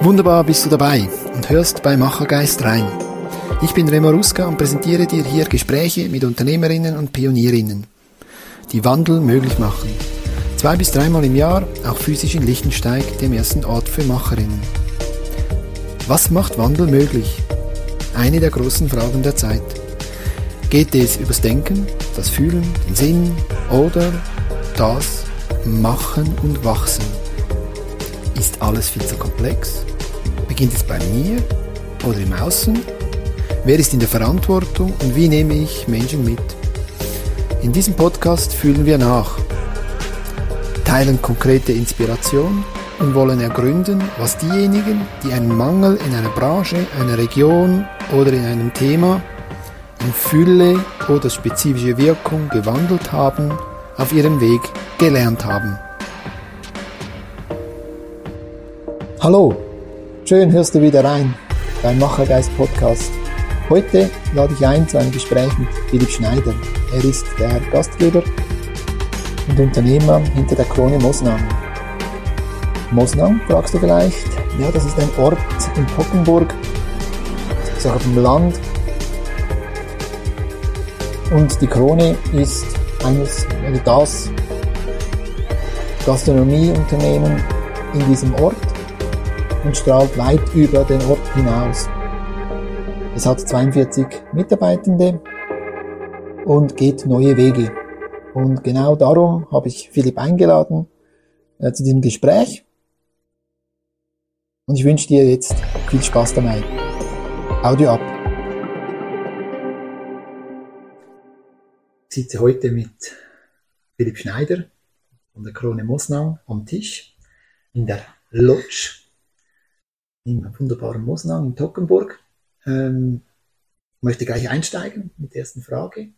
Wunderbar bist du dabei und hörst bei Machergeist rein. Ich bin Remo Ruska und präsentiere dir hier Gespräche mit Unternehmerinnen und Pionierinnen, die Wandel möglich machen. Zwei bis dreimal im Jahr, auch physisch in Lichtensteig, dem ersten Ort für Macherinnen. Was macht Wandel möglich? Eine der großen Fragen der Zeit. Geht es übers Denken, das Fühlen, den Sinn oder das Machen und Wachsen? Ist alles viel zu komplex? Beginnt es bei mir oder im Außen? Wer ist in der Verantwortung und wie nehme ich Menschen mit? In diesem Podcast fühlen wir nach, teilen konkrete Inspiration und wollen ergründen, was diejenigen, die einen Mangel in einer Branche, einer Region oder in einem Thema in Fülle oder spezifische Wirkung gewandelt haben, auf ihrem Weg gelernt haben. Hallo, schön hörst du wieder rein beim Machergeist Podcast. Heute lade ich ein zu einem Gespräch mit Philipp Schneider. Er ist der Gastgeber und Unternehmer hinter der Krone Mosnang. Mosnang, fragst du vielleicht? Ja, das ist ein Ort in Pockenburg, so auf dem Land, und die Krone ist eines, also das Gastronomieunternehmen in diesem Ort und strahlt weit über den Ort hinaus. Es hat 42 Mitarbeitende und geht neue Wege. Und genau darum habe ich Philipp eingeladen äh, zu diesem Gespräch. Und ich wünsche dir jetzt viel Spaß dabei. Audio ab. sitze heute mit Philipp Schneider von der Krone Mosnang am Tisch in der Lodge im wunderbaren Mosnang in Tockenburg. Ähm, möchte gleich einsteigen mit der ersten Frage.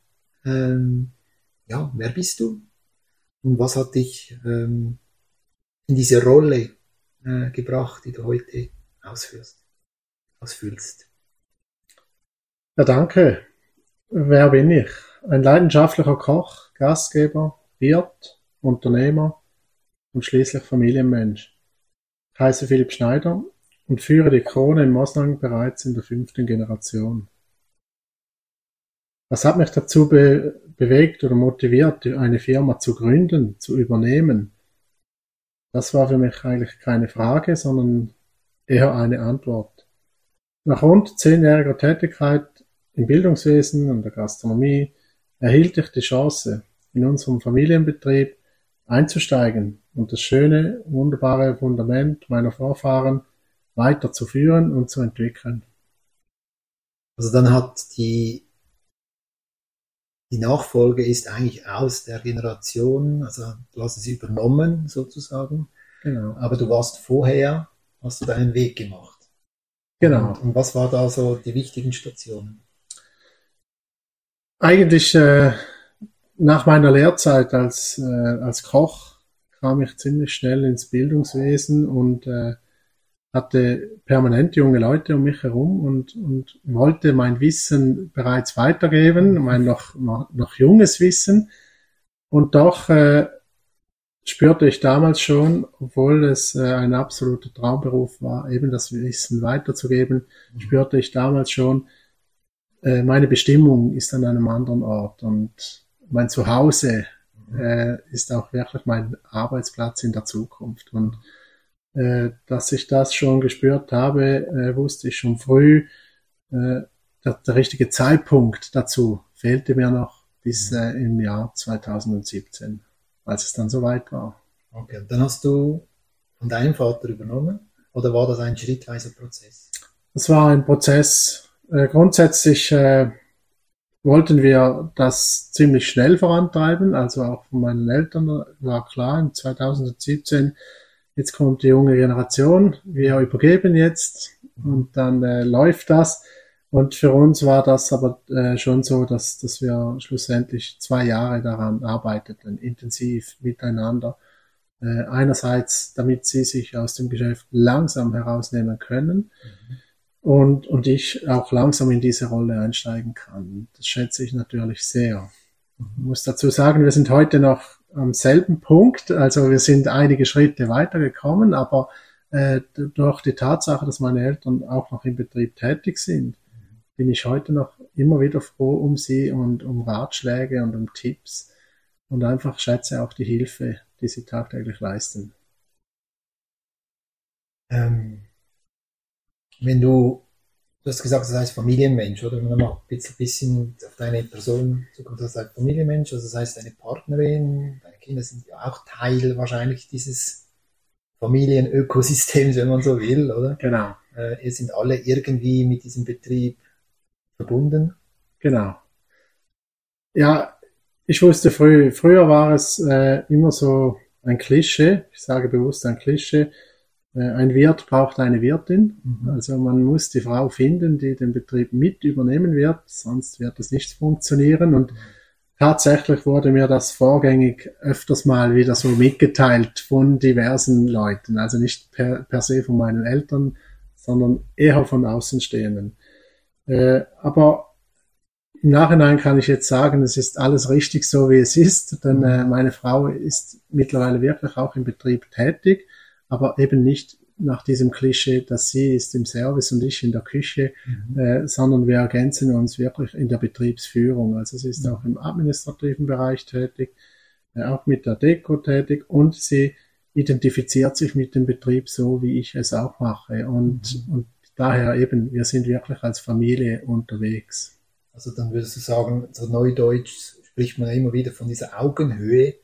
Ähm, ja, wer bist du? Und was hat dich ähm, in diese Rolle äh, gebracht, die du heute ausführst, ausfüllst? Ja, danke. Wer bin ich? Ein leidenschaftlicher Koch, Gastgeber, Wirt, Unternehmer und schließlich Familienmensch. Ich heiße Philipp Schneider und führe die Krone in Moslang bereits in der fünften Generation. Was hat mich dazu be bewegt oder motiviert, eine Firma zu gründen, zu übernehmen? Das war für mich eigentlich keine Frage, sondern eher eine Antwort. Nach rund zehnjähriger Tätigkeit im Bildungswesen und der Gastronomie erhielt ich die Chance, in unserem Familienbetrieb einzusteigen und das schöne, wunderbare Fundament meiner Vorfahren weiterzuführen und zu entwickeln. Also dann hat die, die Nachfolge ist eigentlich aus der Generation, also du hast es übernommen sozusagen. Genau. Aber du warst vorher, hast du deinen Weg gemacht. Genau. Und, und was war da so die wichtigen Stationen? Eigentlich äh, nach meiner Lehrzeit als, äh, als Koch kam ich ziemlich schnell ins Bildungswesen und äh, hatte permanent junge Leute um mich herum und, und wollte mein Wissen bereits weitergeben, mein noch, noch, junges Wissen. Und doch äh, spürte ich damals schon, obwohl es äh, ein absoluter Traumberuf war, eben das Wissen weiterzugeben, mhm. spürte ich damals schon, äh, meine Bestimmung ist an einem anderen Ort und mein Zuhause äh, ist auch wirklich mein Arbeitsplatz in der Zukunft. Und dass ich das schon gespürt habe, äh, wusste ich schon früh. Äh, der, der richtige Zeitpunkt dazu fehlte mir noch bis äh, im Jahr 2017, als es dann soweit war. Okay, und dann hast du von deinem Vater übernommen oder war das ein schrittweiser Prozess? Das war ein Prozess, äh, grundsätzlich äh, wollten wir das ziemlich schnell vorantreiben, also auch von meinen Eltern war klar, in 2017, jetzt kommt die junge Generation, wir übergeben jetzt und dann äh, läuft das. Und für uns war das aber äh, schon so, dass, dass wir schlussendlich zwei Jahre daran arbeiteten, intensiv miteinander. Äh, einerseits, damit sie sich aus dem Geschäft langsam herausnehmen können. Mhm und, und ich auch langsam in diese Rolle einsteigen kann. Das schätze ich natürlich sehr. Ich muss dazu sagen, wir sind heute noch am selben Punkt, also wir sind einige Schritte weitergekommen, aber äh, durch die Tatsache, dass meine Eltern auch noch im Betrieb tätig sind, bin ich heute noch immer wieder froh um sie und um Ratschläge und um Tipps und einfach schätze auch die Hilfe, die sie tagtäglich leisten. Ähm, wenn du, du hast gesagt, das heißt Familienmensch, oder? Wenn man mal ein bisschen, bisschen auf deine Person zukommt, das heißt Familienmensch, also das heißt deine Partnerin, deine Kinder sind ja auch Teil wahrscheinlich dieses Familienökosystems, wenn man so will, oder? Genau. Äh, ihr sind alle irgendwie mit diesem Betrieb verbunden. Genau. Ja, ich wusste früh, früher war es äh, immer so ein Klischee, ich sage bewusst ein Klischee, ein Wirt braucht eine Wirtin. Mhm. Also man muss die Frau finden, die den Betrieb mit übernehmen wird, sonst wird es nicht funktionieren. Und tatsächlich wurde mir das vorgängig öfters mal wieder so mitgeteilt von diversen Leuten. Also nicht per, per se von meinen Eltern, sondern eher von Außenstehenden. Äh, aber im Nachhinein kann ich jetzt sagen, es ist alles richtig so, wie es ist, denn äh, meine Frau ist mittlerweile wirklich auch im Betrieb tätig, aber eben nicht nach diesem Klischee, dass sie ist im Service und ich in der Küche, mhm. äh, sondern wir ergänzen uns wirklich in der Betriebsführung. Also sie ist mhm. auch im administrativen Bereich tätig, äh, auch mit der Deko tätig und sie identifiziert sich mit dem Betrieb so, wie ich es auch mache. Und, mhm. und daher eben, wir sind wirklich als Familie unterwegs. Also dann würdest du sagen, so Neudeutsch spricht man immer wieder von dieser Augenhöhe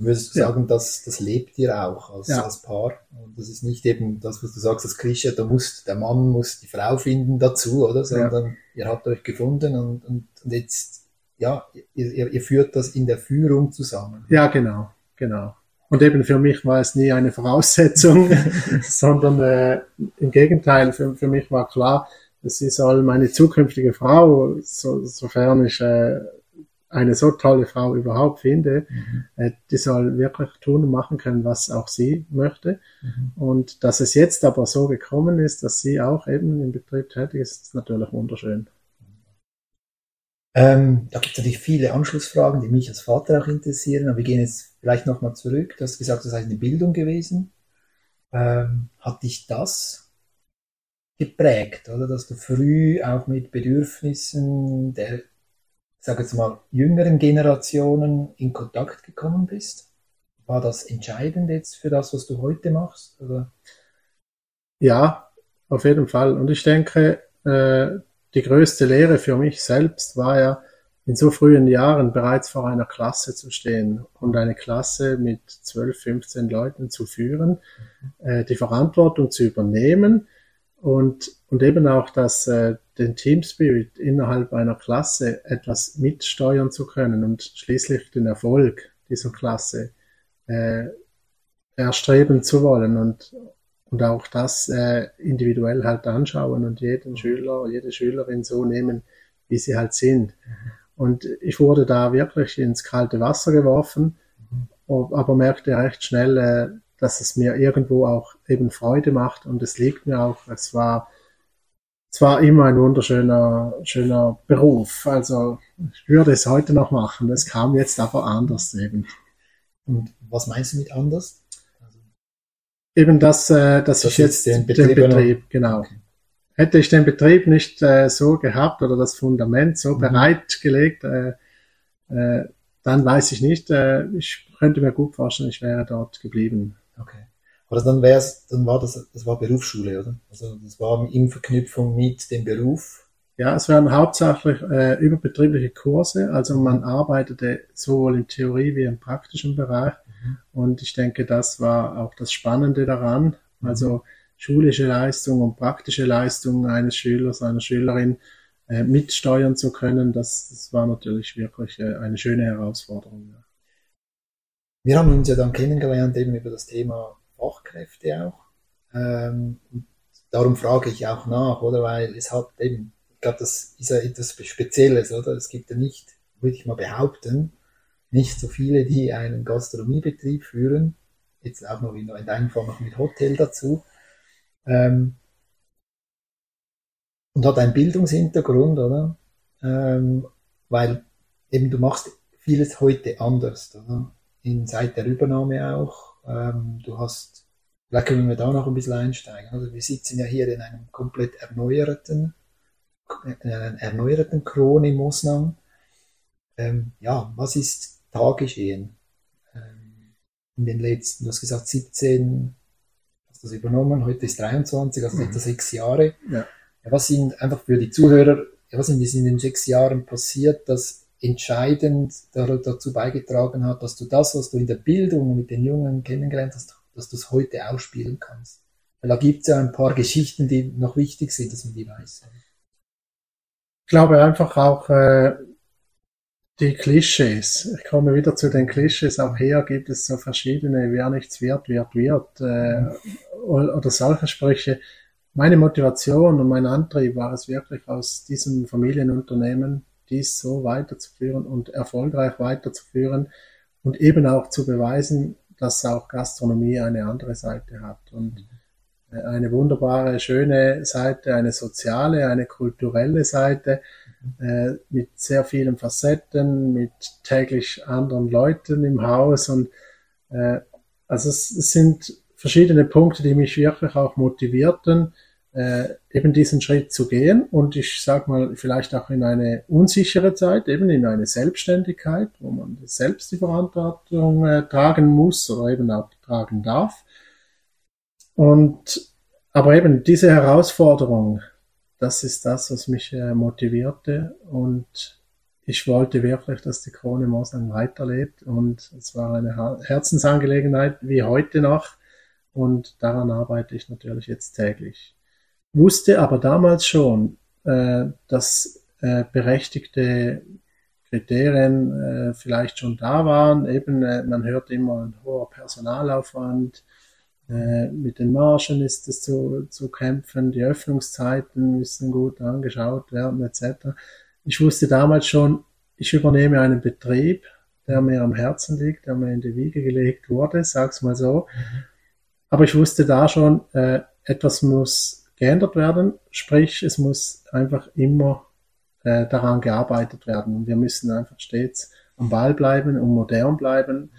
würdest du ja. sagen, das, das lebt ihr auch als, ja. als Paar. Und das ist nicht eben das, was du sagst, das Klischee, da muss, der Mann muss die Frau finden dazu, oder? Sondern ja. ihr habt euch gefunden und, und, und jetzt, ja, ihr, ihr führt das in der Führung zusammen. Ja, genau, genau. Und eben für mich war es nie eine Voraussetzung, sondern äh, im Gegenteil, für, für mich war klar, sie soll meine zukünftige Frau, so, sofern ich äh, eine so tolle Frau überhaupt finde, mhm. äh, die soll wirklich tun und machen können, was auch sie möchte. Mhm. Und dass es jetzt aber so gekommen ist, dass sie auch eben im Betrieb tätig ist, ist natürlich wunderschön. Ähm, da gibt es natürlich viele Anschlussfragen, die mich als Vater auch interessieren, aber wir gehen jetzt vielleicht nochmal zurück. Du hast gesagt, das ist eine Bildung gewesen. Ähm, hat dich das geprägt, oder? Dass du früh auch mit Bedürfnissen der sage jetzt mal, jüngeren Generationen in Kontakt gekommen bist? War das entscheidend jetzt für das, was du heute machst? Oder? Ja, auf jeden Fall. Und ich denke, äh, die größte Lehre für mich selbst war ja, in so frühen Jahren bereits vor einer Klasse zu stehen und eine Klasse mit 12, 15 Leuten zu führen, mhm. äh, die Verantwortung zu übernehmen und, und eben auch das, äh, den Team Spirit innerhalb einer Klasse etwas mitsteuern zu können und schließlich den Erfolg dieser Klasse äh, erstreben zu wollen und, und auch das äh, individuell halt anschauen und jeden Schüler, jede Schülerin so nehmen, wie sie halt sind. Und ich wurde da wirklich ins kalte Wasser geworfen, mhm. aber merkte recht schnell, äh, dass es mir irgendwo auch eben Freude macht und es liegt mir auch. Es war, es war immer ein wunderschöner, schöner Beruf. Also ich würde es heute noch machen. Es kam jetzt aber anders eben. Und was meinst du mit anders? Also, eben das, äh, dass das ich jetzt den Betrieb, den Betrieb genau. Okay. Hätte ich den Betrieb nicht äh, so gehabt oder das Fundament so mhm. bereitgelegt, äh, äh, dann weiß ich nicht. Äh, ich könnte mir gut vorstellen, ich wäre dort geblieben. Okay. Aber dann wär's, dann war das, das war Berufsschule, oder? Also das war in Verknüpfung mit dem Beruf. Ja, es waren hauptsächlich äh, überbetriebliche Kurse, also man arbeitete sowohl in Theorie wie im praktischen Bereich. Mhm. Und ich denke, das war auch das Spannende daran. Mhm. Also schulische Leistung und praktische Leistung eines Schülers, einer Schülerin äh, mitsteuern zu können, das, das war natürlich wirklich äh, eine schöne Herausforderung. Ja. Wir haben uns ja dann kennengelernt eben über das Thema Fachkräfte auch. Ähm, darum frage ich auch nach, oder? Weil es hat eben, ich glaube, das ist ja etwas Spezielles, oder? Es gibt ja nicht, würde ich mal behaupten, nicht so viele, die einen Gastronomiebetrieb führen. Jetzt auch noch in, in deinem Fall noch mit Hotel dazu. Ähm, und hat einen Bildungshintergrund, oder? Ähm, weil eben du machst vieles heute anders, oder? In, seit der Übernahme auch. Ähm, du hast Vielleicht können wir da noch ein bisschen einsteigen. Also wir sitzen ja hier in einem komplett erneuerten, in einer erneuerten Krone in Mosnang. Ähm, ja, was ist da geschehen? Ähm, in den letzten, du hast gesagt 17, hast du das übernommen, heute ist 23, also mhm. etwa sechs Jahre. Ja. ja. was sind einfach für die Zuhörer, ja, was sind in den sechs Jahren passiert, das entscheidend dazu beigetragen hat, dass du das, was du in der Bildung mit den Jungen kennengelernt hast, dass du es heute ausspielen kannst. Weil da gibt es ja ein paar Geschichten, die noch wichtig sind, dass man die weiß. Ich glaube einfach auch äh, die Klischees. Ich komme wieder zu den Klischees. Auch hier gibt es so verschiedene, wer nichts wird, wird, wird. Äh, oder solche Sprüche. Meine Motivation und mein Antrieb war es wirklich aus diesem Familienunternehmen dies so weiterzuführen und erfolgreich weiterzuführen und eben auch zu beweisen, dass auch Gastronomie eine andere Seite hat und äh, eine wunderbare, schöne Seite, eine soziale, eine kulturelle Seite äh, mit sehr vielen Facetten, mit täglich anderen Leuten im Haus und äh, also es, es sind verschiedene Punkte, die mich wirklich auch motivierten, äh, eben diesen Schritt zu gehen und ich sag mal vielleicht auch in eine unsichere Zeit, eben in eine Selbstständigkeit, wo man selbst die Verantwortung äh, tragen muss oder eben auch tragen darf. Und aber eben diese Herausforderung, das ist das, was mich äh, motivierte und ich wollte wirklich, dass die Krone Mosang weiterlebt und es war eine Herzensangelegenheit wie heute noch und daran arbeite ich natürlich jetzt täglich wusste aber damals schon, äh, dass äh, berechtigte Kriterien äh, vielleicht schon da waren. Eben, äh, man hört immer ein hoher Personalaufwand, äh, mit den Margen ist es zu, zu kämpfen, die Öffnungszeiten müssen gut angeschaut werden, etc. Ich wusste damals schon, ich übernehme einen Betrieb, der mir am Herzen liegt, der mir in die Wiege gelegt wurde, sag's mal so. Mhm. Aber ich wusste da schon, äh, etwas muss geändert werden. Sprich, es muss einfach immer äh, daran gearbeitet werden. Und wir müssen einfach stets am Ball bleiben und modern bleiben,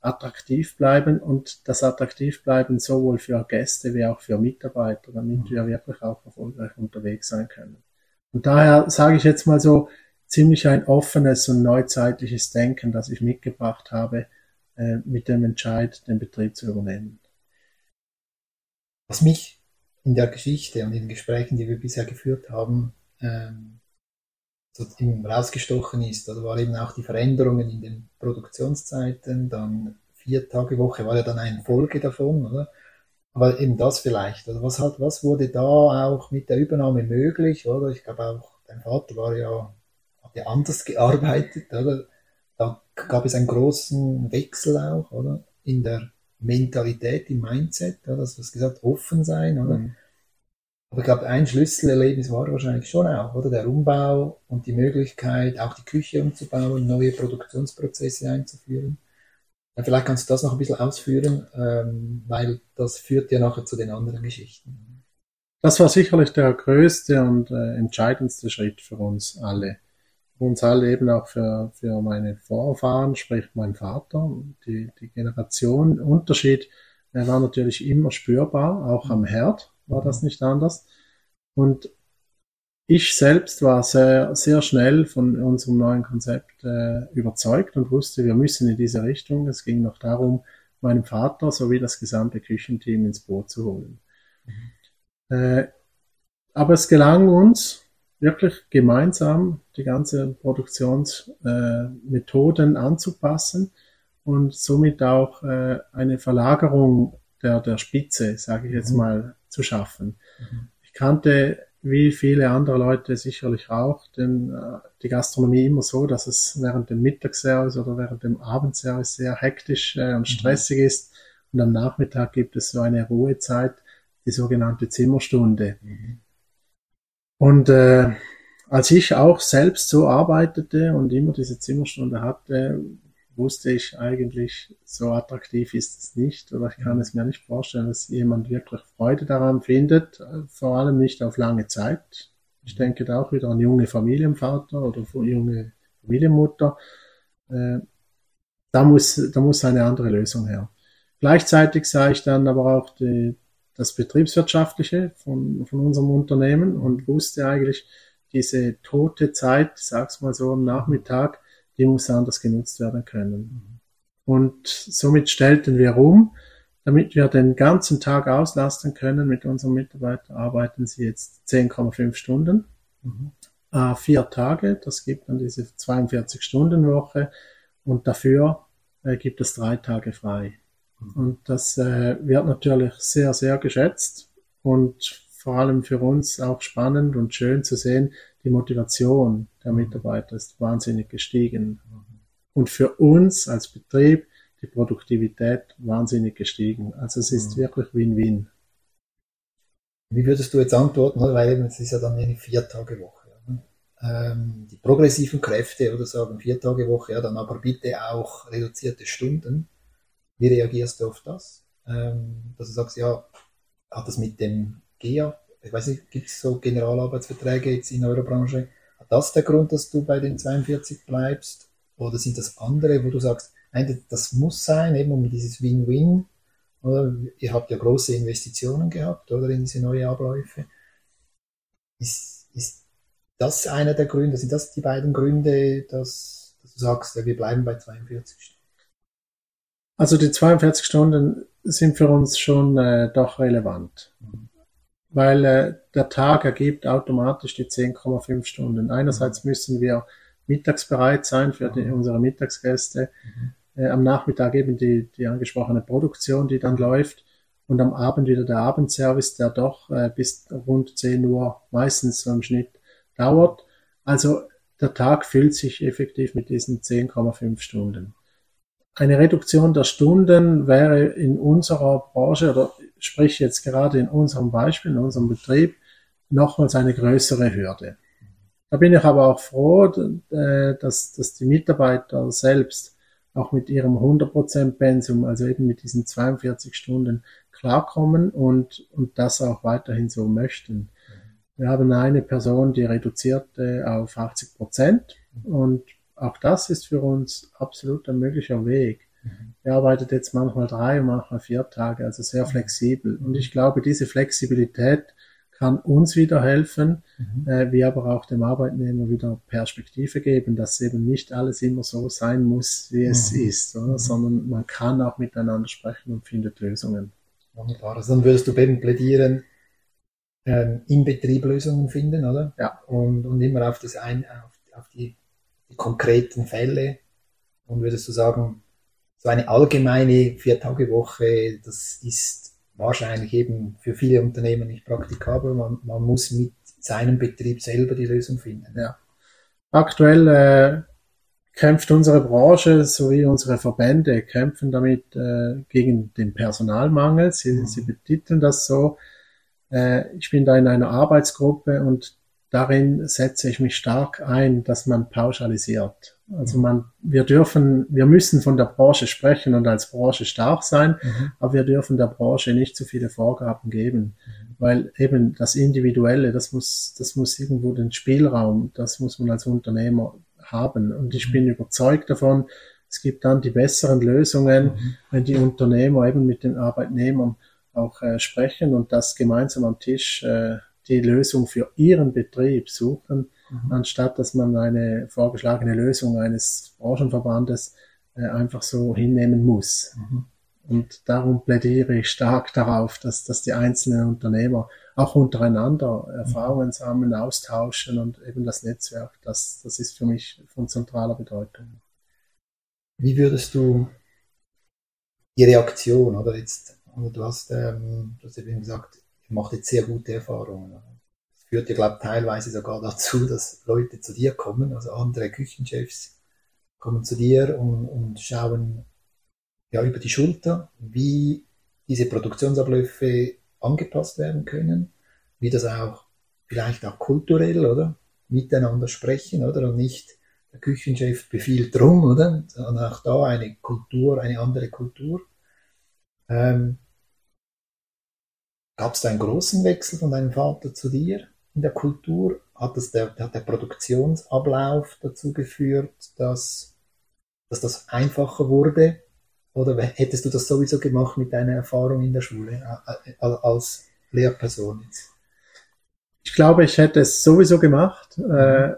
attraktiv bleiben und das attraktiv bleiben sowohl für Gäste wie auch für Mitarbeiter, damit wir wirklich auch erfolgreich unterwegs sein können. Und daher sage ich jetzt mal so, ziemlich ein offenes und neuzeitliches Denken, das ich mitgebracht habe, äh, mit dem Entscheid, den Betrieb zu übernehmen. Was mich in der Geschichte und in den Gesprächen, die wir bisher geführt haben, ähm, so rausgestochen ist. Also war eben auch die Veränderungen in den Produktionszeiten, dann vier Tage Woche war ja dann eine Folge davon, oder? Aber eben das vielleicht. Also was halt, was wurde da auch mit der Übernahme möglich, oder? Ich glaube auch, dein Vater war ja, hat ja anders gearbeitet, oder? Da gab es einen großen Wechsel auch, oder? In der Mentalität, im Mindset, oder? das was gesagt, offen sein, oder? Mhm. Aber ich glaube, ein Schlüsselerlebnis war wahrscheinlich schon auch, oder? Der Umbau und die Möglichkeit, auch die Küche umzubauen, neue Produktionsprozesse einzuführen. Ja, vielleicht kannst du das noch ein bisschen ausführen, ähm, weil das führt ja nachher zu den anderen Geschichten. Das war sicherlich der größte und äh, entscheidendste Schritt für uns alle uns alle eben auch für, für meine Vorfahren, sprich mein Vater, die, die Generation Unterschied äh, war natürlich immer spürbar, auch am Herd war das nicht anders. Und ich selbst war sehr, sehr schnell von unserem neuen Konzept äh, überzeugt und wusste, wir müssen in diese Richtung. Es ging noch darum, meinen Vater sowie das gesamte Küchenteam ins Boot zu holen. Mhm. Äh, aber es gelang uns, wirklich gemeinsam die ganze Produktionsmethoden äh, anzupassen und somit auch äh, eine Verlagerung der, der Spitze, sage ich jetzt mhm. mal, zu schaffen. Mhm. Ich kannte wie viele andere Leute sicherlich auch denn, äh, die Gastronomie immer so, dass es während dem Mittagsservice oder während dem Abendservice sehr hektisch äh, und mhm. stressig mhm. ist und am Nachmittag gibt es so eine Ruhezeit, die sogenannte Zimmerstunde. Mhm. Und äh, als ich auch selbst so arbeitete und immer diese Zimmerstunde hatte, wusste ich eigentlich, so attraktiv ist es nicht oder ich kann mhm. es mir nicht vorstellen, dass jemand wirklich Freude daran findet, vor allem nicht auf lange Zeit. Ich mhm. denke da auch wieder an junge Familienvater oder junge Familienmutter. Äh, da muss, da muss eine andere Lösung her. Gleichzeitig sah ich dann aber auch die, das Betriebswirtschaftliche von, von unserem Unternehmen und wusste eigentlich, diese tote Zeit, sag's mal so am Nachmittag, die muss anders genutzt werden können. Und somit stellten wir um, damit wir den ganzen Tag auslasten können mit unseren Mitarbeitern, arbeiten sie jetzt 10,5 Stunden, mhm. äh, vier Tage, das gibt dann diese 42-Stunden-Woche und dafür äh, gibt es drei Tage frei. Und das äh, wird natürlich sehr, sehr geschätzt und vor allem für uns auch spannend und schön zu sehen, die Motivation der Mitarbeiter ist wahnsinnig gestiegen. Und für uns als Betrieb die Produktivität wahnsinnig gestiegen. Also es ist mhm. wirklich Win-Win. Wie würdest du jetzt antworten, weil es ist ja dann eine Vier-Tage-Woche. Ähm, die progressiven Kräfte oder sagen Vier-Tage-Woche, ja, dann aber bitte auch reduzierte Stunden. Wie reagierst du auf das? Ähm, dass du sagst, ja, hat das mit dem GEA ich weiß nicht, gibt es so Generalarbeitsverträge jetzt in eurer Branche? Hat das der Grund, dass du bei den 42 bleibst? Oder sind das andere, wo du sagst, nein, das muss sein, eben um dieses Win-Win? Oder ihr habt ja große Investitionen gehabt, oder in diese neue Abläufe. Ist, ist das einer der Gründe, sind das die beiden Gründe, dass, dass du sagst, ja, wir bleiben bei 42 Stunden? Also die 42 Stunden sind für uns schon äh, doch relevant. Mhm weil äh, der Tag ergibt automatisch die 10,5 Stunden. Einerseits müssen wir mittagsbereit sein für die, unsere Mittagsgäste, mhm. äh, am Nachmittag eben die, die angesprochene Produktion, die dann läuft und am Abend wieder der Abendservice, der doch äh, bis rund 10 Uhr meistens so im Schnitt dauert. Also der Tag füllt sich effektiv mit diesen 10,5 Stunden. Eine Reduktion der Stunden wäre in unserer Branche oder sprich jetzt gerade in unserem Beispiel, in unserem Betrieb, nochmals eine größere Hürde. Da bin ich aber auch froh, äh, dass, dass die Mitarbeiter selbst auch mit ihrem 100% Pensum, also eben mit diesen 42 Stunden klarkommen und, und das auch weiterhin so möchten. Wir haben eine Person, die reduzierte auf 80 Prozent und auch das ist für uns absolut ein möglicher Weg. Mhm. Er arbeitet jetzt manchmal drei, manchmal vier Tage, also sehr mhm. flexibel. Und ich glaube, diese Flexibilität kann uns wieder helfen, mhm. äh, wie aber auch dem Arbeitnehmer wieder Perspektive geben, dass eben nicht alles immer so sein muss, wie es mhm. ist, mhm. sondern man kann auch miteinander sprechen und findet Lösungen. Wunderbar. Also dann würdest du eben plädieren, ähm, im Betrieb Lösungen finden, oder? Ja. Und, und immer auf, das ein, auf, auf die, die konkreten Fälle. Und würdest du sagen, so eine allgemeine Vier-Tage-Woche, das ist wahrscheinlich eben für viele Unternehmen nicht praktikabel. Man, man muss mit seinem Betrieb selber die Lösung finden. Ja. Aktuell äh, kämpft unsere Branche sowie unsere Verbände kämpfen damit äh, gegen den Personalmangel. Sie, mhm. sie betiteln das so. Äh, ich bin da in einer Arbeitsgruppe und darin setze ich mich stark ein, dass man pauschalisiert. Also man, wir dürfen, wir müssen von der Branche sprechen und als Branche stark sein, mhm. aber wir dürfen der Branche nicht zu viele Vorgaben geben, mhm. weil eben das Individuelle, das muss, das muss irgendwo den Spielraum, das muss man als Unternehmer haben. Und ich mhm. bin überzeugt davon, es gibt dann die besseren Lösungen, mhm. wenn die Unternehmer eben mit den Arbeitnehmern auch äh, sprechen und das gemeinsam am Tisch äh, die Lösung für ihren Betrieb suchen mhm. anstatt dass man eine vorgeschlagene Lösung eines Branchenverbandes äh, einfach so hinnehmen muss. Mhm. Und darum plädiere ich stark darauf, dass, dass die einzelnen Unternehmer auch untereinander Erfahrungen sammeln, austauschen und eben das Netzwerk, das, das ist für mich von zentraler Bedeutung. Wie würdest du die Reaktion, oder jetzt, du hast, ähm, du hast eben gesagt, macht jetzt sehr gute Erfahrungen führt ja, glaube teilweise sogar dazu, dass Leute zu dir kommen, also andere Küchenchefs kommen zu dir und, und schauen ja über die Schulter, wie diese Produktionsabläufe angepasst werden können, wie das auch vielleicht auch kulturell, oder? Miteinander sprechen, oder? Und nicht der Küchenchef befiehlt drum, oder? Sondern auch da eine Kultur, eine andere Kultur. Ähm, Gab es da einen großen Wechsel von deinem Vater zu dir? in der Kultur? Hat, das der, hat der Produktionsablauf dazu geführt, dass, dass das einfacher wurde? Oder hättest du das sowieso gemacht mit deiner Erfahrung in der Schule äh, äh, als Lehrperson jetzt? Ich glaube, ich hätte es sowieso gemacht. Mhm.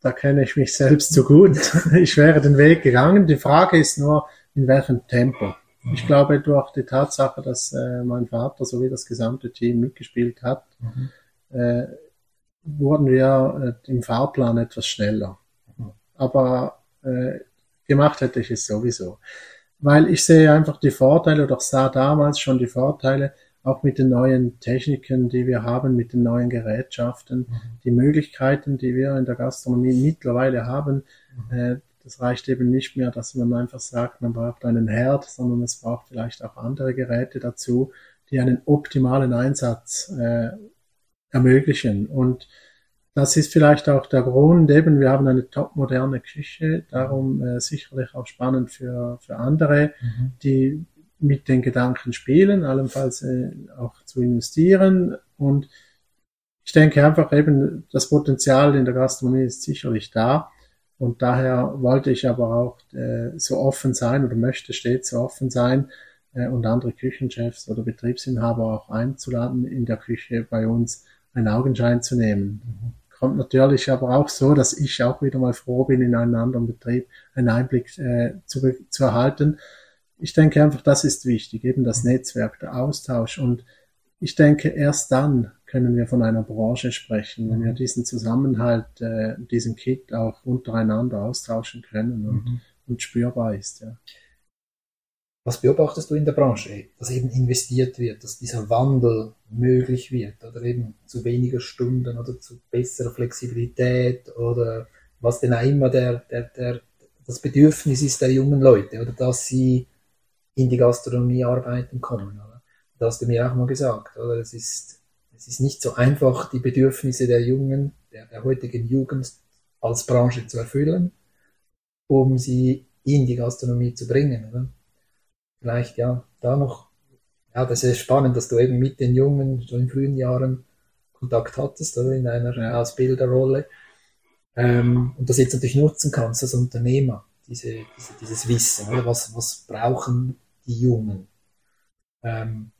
Da kenne ich mich selbst so gut. Ich wäre den Weg gegangen. Die Frage ist nur, in welchem Tempo. Ich glaube, durch die Tatsache, dass äh, mein Vater sowie das gesamte Team mitgespielt hat, mhm. äh, wurden wir äh, im Fahrplan etwas schneller. Mhm. Aber äh, gemacht hätte ich es sowieso. Weil ich sehe einfach die Vorteile oder sah damals schon die Vorteile, auch mit den neuen Techniken, die wir haben, mit den neuen Gerätschaften, mhm. die Möglichkeiten, die wir in der Gastronomie mittlerweile haben, mhm. äh, das reicht eben nicht mehr, dass man einfach sagt, man braucht einen Herd, sondern es braucht vielleicht auch andere Geräte dazu, die einen optimalen Einsatz äh, ermöglichen. Und das ist vielleicht auch der Grund, eben wir haben eine topmoderne Küche, darum äh, sicherlich auch spannend für, für andere, mhm. die mit den Gedanken spielen, allenfalls äh, auch zu investieren. Und ich denke einfach eben, das Potenzial in der Gastronomie ist sicherlich da. Und daher wollte ich aber auch äh, so offen sein oder möchte stets so offen sein äh, und andere Küchenchefs oder Betriebsinhaber auch einzuladen, in der Küche bei uns einen Augenschein zu nehmen. Mhm. Kommt natürlich aber auch so, dass ich auch wieder mal froh bin, in einen anderen Betrieb einen Einblick äh, zu, zu erhalten. Ich denke einfach, das ist wichtig, eben das Netzwerk, der Austausch. Und ich denke, erst dann können wir von einer Branche sprechen, wenn wir diesen Zusammenhalt, äh, diesen Kit auch untereinander austauschen können und, mhm. und spürbar ist. Ja. Was beobachtest du in der Branche? Dass eben investiert wird, dass dieser Wandel möglich wird oder eben zu weniger Stunden oder zu besserer Flexibilität oder was denn auch immer der, der, der, das Bedürfnis ist der jungen Leute oder dass sie in die Gastronomie arbeiten kommen. Oder? Das hast du mir auch mal gesagt, oder? Es ist es ist nicht so einfach, die Bedürfnisse der Jungen, der, der heutigen Jugend als Branche zu erfüllen, um sie in die Gastronomie zu bringen. Oder? Vielleicht ja, da noch, ja, das ist spannend, dass du eben mit den Jungen schon in frühen Jahren Kontakt hattest oder in einer Ausbilderrolle ähm, und das jetzt natürlich nutzen kannst als Unternehmer, diese, diese, dieses Wissen, oder? Was, was brauchen die Jungen? Ähm,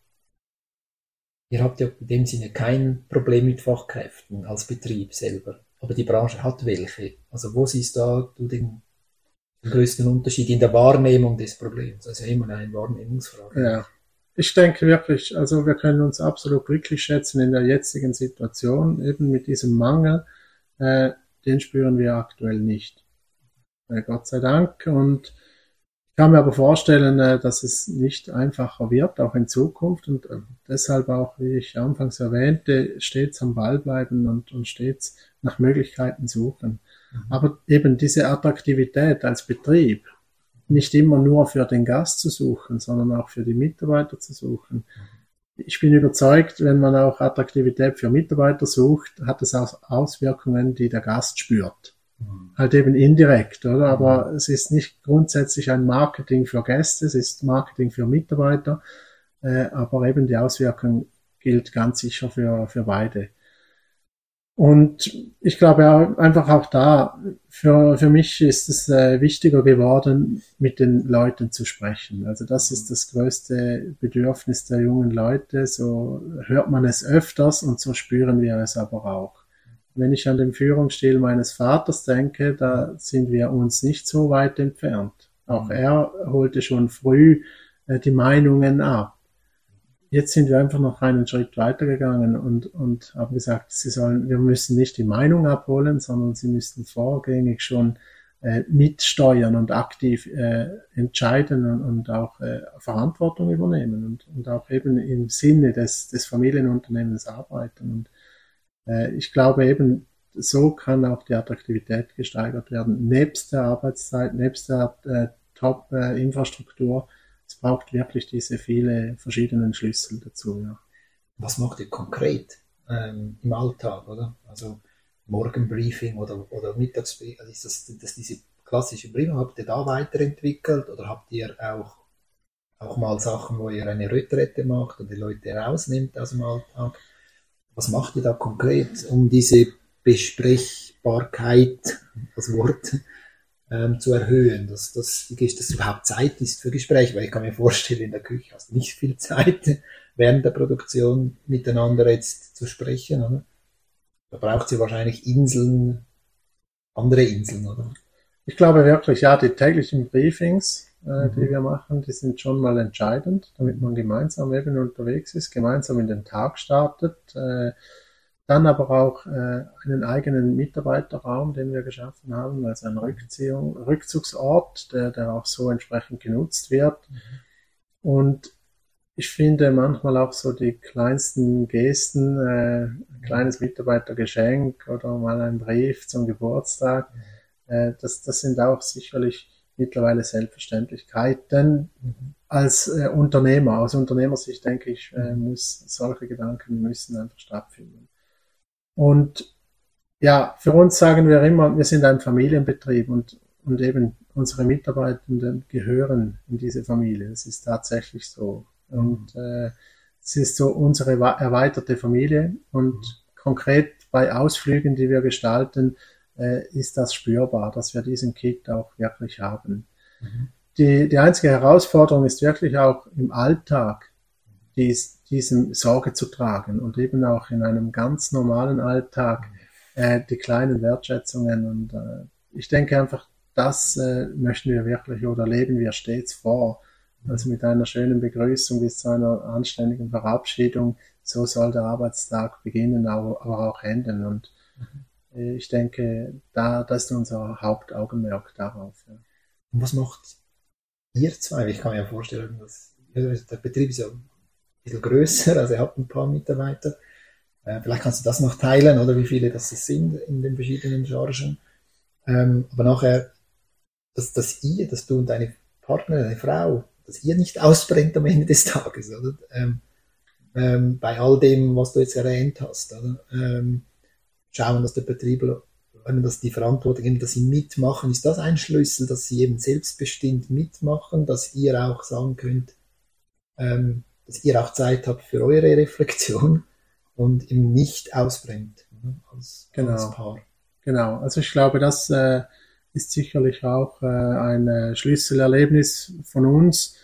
Ihr habt ja in dem Sinne kein Problem mit Fachkräften als Betrieb selber, aber die Branche hat welche. Also wo siehst da du den, den größten Unterschied in der Wahrnehmung des Problems? Also immer eine Wahrnehmungsfrage. Ja. Ich denke wirklich, also wir können uns absolut glücklich schätzen in der jetzigen Situation, eben mit diesem Mangel, äh, den spüren wir aktuell nicht. Äh, Gott sei Dank. Und ich kann mir aber vorstellen, äh, dass es nicht einfacher wird, auch in Zukunft und äh, deshalb auch, wie ich anfangs erwähnte, stets am Ball bleiben und, und stets nach Möglichkeiten suchen. Mhm. Aber eben diese Attraktivität als Betrieb, nicht immer nur für den Gast zu suchen, sondern auch für die Mitarbeiter zu suchen. Mhm. Ich bin überzeugt, wenn man auch Attraktivität für Mitarbeiter sucht, hat es auch Auswirkungen, die der Gast spürt. Halt eben indirekt, oder? Aber es ist nicht grundsätzlich ein Marketing für Gäste, es ist Marketing für Mitarbeiter, äh, aber eben die Auswirkung gilt ganz sicher für, für beide. Und ich glaube einfach auch da, für, für mich ist es äh, wichtiger geworden, mit den Leuten zu sprechen. Also das ist das größte Bedürfnis der jungen Leute. So hört man es öfters und so spüren wir es aber auch. Wenn ich an den Führungsstil meines Vaters denke, da sind wir uns nicht so weit entfernt. Auch mhm. er holte schon früh äh, die Meinungen ab. Jetzt sind wir einfach noch einen Schritt weitergegangen und, und haben gesagt, sie sollen, wir müssen nicht die Meinung abholen, sondern sie müssten vorgängig schon äh, mitsteuern und aktiv äh, entscheiden und, und auch äh, Verantwortung übernehmen und, und auch eben im Sinne des, des Familienunternehmens arbeiten. Und ich glaube eben, so kann auch die Attraktivität gesteigert werden, nebst der Arbeitszeit, nebst der äh, Top-Infrastruktur. es braucht wirklich diese viele verschiedenen Schlüssel dazu. Ja. Was macht ihr konkret ähm, im Alltag, oder? Also Morgenbriefing oder, oder Mittagsbriefing, also ist das, das diese klassische Briefing, habt ihr da weiterentwickelt oder habt ihr auch, auch mal Sachen, wo ihr eine Retrette macht und die Leute rausnimmt aus dem Alltag? Was macht ihr da konkret, um diese Besprechbarkeit, das Wort, ähm, zu erhöhen, dass, dass, dass überhaupt Zeit ist für Gespräche, weil ich kann mir vorstellen, in der Küche hast du nicht viel Zeit, während der Produktion miteinander jetzt zu sprechen. Oder? Da braucht sie wahrscheinlich Inseln, andere Inseln, oder? Ich glaube wirklich, ja, die täglichen Briefings, äh, mhm. die wir machen, die sind schon mal entscheidend, damit man gemeinsam eben unterwegs ist, gemeinsam in den Tag startet. Äh, dann aber auch äh, einen eigenen Mitarbeiterraum, den wir geschaffen haben, also ein Rückziehung, Rückzugsort, der, der auch so entsprechend genutzt wird. Mhm. Und ich finde manchmal auch so die kleinsten Gesten, äh, ein kleines Mitarbeitergeschenk oder mal ein Brief zum Geburtstag, äh, das, das sind auch sicherlich mittlerweile Selbstverständlichkeiten mhm. als äh, Unternehmer. Aus Unternehmersicht denke ich, äh, muss solche Gedanken müssen einfach stattfinden. Und ja, für uns sagen wir immer, wir sind ein Familienbetrieb und, und eben unsere Mitarbeitenden gehören in diese Familie. Das ist tatsächlich so. Und äh, es ist so unsere erweiterte Familie und mhm. konkret bei Ausflügen, die wir gestalten, äh, ist das spürbar, dass wir diesen Kick auch wirklich haben. Mhm. Die, die einzige Herausforderung ist wirklich auch im Alltag dies, diesem Sorge zu tragen und eben auch in einem ganz normalen Alltag äh, die kleinen Wertschätzungen und äh, ich denke einfach, das äh, möchten wir wirklich oder leben wir stets vor also mit einer schönen Begrüßung bis zu einer anständigen Verabschiedung. So soll der Arbeitstag beginnen, aber auch enden. Und mhm. Ich denke, da, das ist unser Hauptaugenmerk darauf. Ja. Und was macht ihr zwei? Ich kann mir vorstellen, dass der Betrieb ist ja ein bisschen größer, also er hat ein paar Mitarbeiter. Äh, vielleicht kannst du das noch teilen, oder wie viele das sind in den verschiedenen Chargen. Ähm, aber nachher, dass, dass ihr, dass du und deine Partner, deine Frau, dass ihr nicht ausbrennt am Ende des Tages, oder? Ähm, ähm, bei all dem, was du jetzt erwähnt hast, oder? Schauen, dass der Betrieb, wenn das die Verantwortung eben, dass sie mitmachen, ist das ein Schlüssel, dass sie eben selbstbestimmt mitmachen, dass ihr auch sagen könnt, ähm, dass ihr auch Zeit habt für eure Reflexion und eben nicht ausbrennt oder? Als, genau. als Paar. Genau, also ich glaube, das äh, ist sicherlich auch äh, ein äh, Schlüsselerlebnis von uns.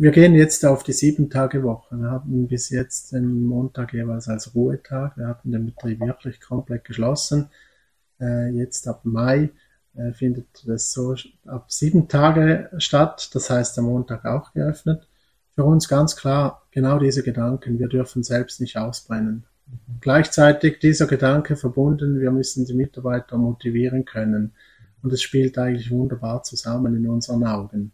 Wir gehen jetzt auf die sieben Tage Woche. Wir hatten bis jetzt den Montag jeweils als Ruhetag. Wir hatten den Betrieb wirklich komplett geschlossen. Äh, jetzt ab Mai äh, findet das so ab sieben Tage statt. Das heißt, der Montag auch geöffnet. Für uns ganz klar genau diese Gedanken. Wir dürfen selbst nicht ausbrennen. Mhm. Gleichzeitig dieser Gedanke verbunden, wir müssen die Mitarbeiter motivieren können. Und es spielt eigentlich wunderbar zusammen in unseren Augen.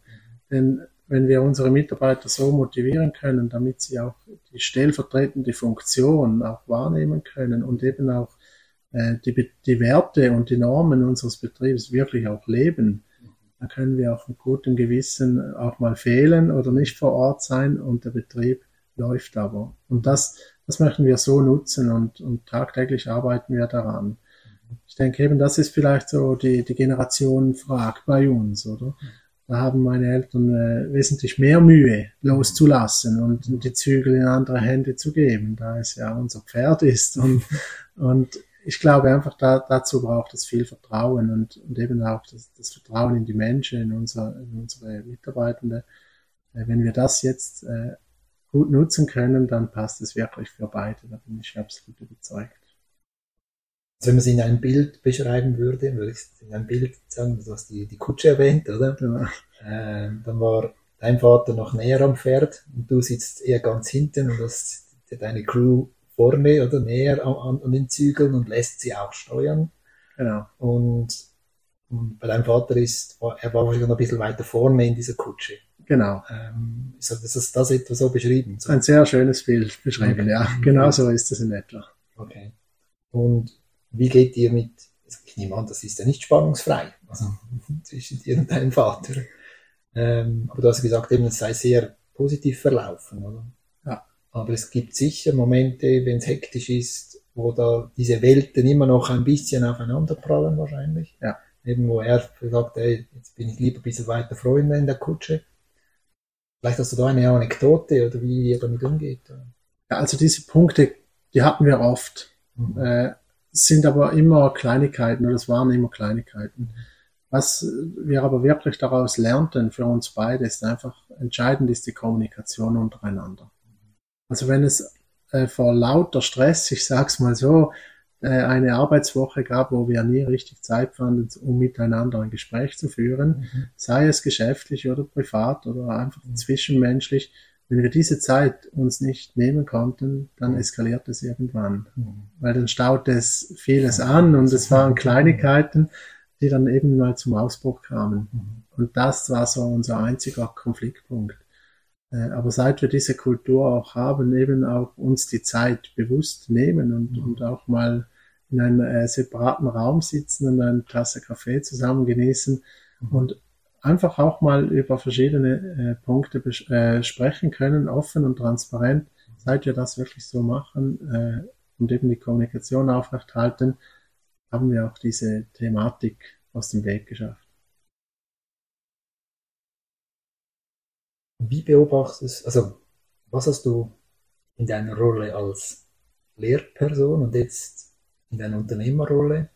Denn wenn wir unsere Mitarbeiter so motivieren können, damit sie auch die stellvertretende Funktion auch wahrnehmen können und eben auch äh, die, die Werte und die Normen unseres Betriebs wirklich auch leben, dann können wir auch mit gutem Gewissen auch mal fehlen oder nicht vor Ort sein und der Betrieb läuft aber. Und das, das möchten wir so nutzen und, und tagtäglich arbeiten wir daran. Ich denke eben, das ist vielleicht so die, die Generation fragt bei uns, oder? Da haben meine Eltern äh, wesentlich mehr Mühe loszulassen und die Zügel in andere Hände zu geben, da es ja unser Pferd ist. Und, und ich glaube einfach, da, dazu braucht es viel Vertrauen und, und eben auch das, das Vertrauen in die Menschen, in, unser, in unsere Mitarbeitende. Äh, wenn wir das jetzt äh, gut nutzen können, dann passt es wirklich für beide. Da bin ich absolut überzeugt. Also wenn man es in einem Bild beschreiben würde, würde ich in einem Bild sagen, du hast die, die Kutsche erwähnt, oder? Ja. Äh, dann war dein Vater noch näher am Pferd und du sitzt eher ganz hinten und hast deine Crew vorne oder näher an, an den Zügeln und lässt sie auch steuern. Genau. Und, und bei deinem Vater ist, er war wahrscheinlich noch ein bisschen weiter vorne in dieser Kutsche. Genau. Ähm, ist das, das etwa so beschrieben? So? Ein sehr schönes Bild beschrieben, okay. ja. Genau so ist es in etwa. Okay. Und wie geht ihr mit, ich nehme an, das ist ja nicht spannungsfrei, also zwischen dir und deinem Vater. Ähm, aber du hast gesagt, eben, es sei sehr positiv verlaufen, oder? Ja. Aber es gibt sicher Momente, wenn es hektisch ist, wo da diese Welten immer noch ein bisschen aufeinander prallen wahrscheinlich. Ja. Eben wo er sagt, ey, jetzt bin ich lieber ein bisschen weiter Freunde in der Kutsche. Vielleicht hast du da eine Anekdote oder wie ihr damit umgeht. Ja, also diese Punkte, die hatten wir oft. Mhm. Äh, sind aber immer Kleinigkeiten oder es waren immer Kleinigkeiten. Was wir aber wirklich daraus lernten für uns beide ist einfach entscheidend ist die Kommunikation untereinander. Also wenn es äh, vor lauter Stress, ich sag's mal so, äh, eine Arbeitswoche gab, wo wir nie richtig Zeit fanden, um miteinander ein Gespräch zu führen, mhm. sei es geschäftlich oder privat oder einfach mhm. zwischenmenschlich. Wenn wir diese Zeit uns nicht nehmen konnten, dann mhm. eskaliert es irgendwann, mhm. weil dann staut es vieles an und es waren Kleinigkeiten, die dann eben mal zum Ausbruch kamen. Mhm. Und das war so unser einziger Konfliktpunkt. Äh, aber seit wir diese Kultur auch haben, eben auch uns die Zeit bewusst nehmen und, mhm. und auch mal in einem äh, separaten Raum sitzen und eine Tasse Kaffee zusammen genießen mhm. und einfach auch mal über verschiedene äh, Punkte äh, sprechen können, offen und transparent. Seit wir das wirklich so machen äh, und eben die Kommunikation aufrechthalten, haben wir auch diese Thematik aus dem Weg geschafft. Wie beobachtest, also was hast du in deiner Rolle als Lehrperson und jetzt in deiner Unternehmerrolle,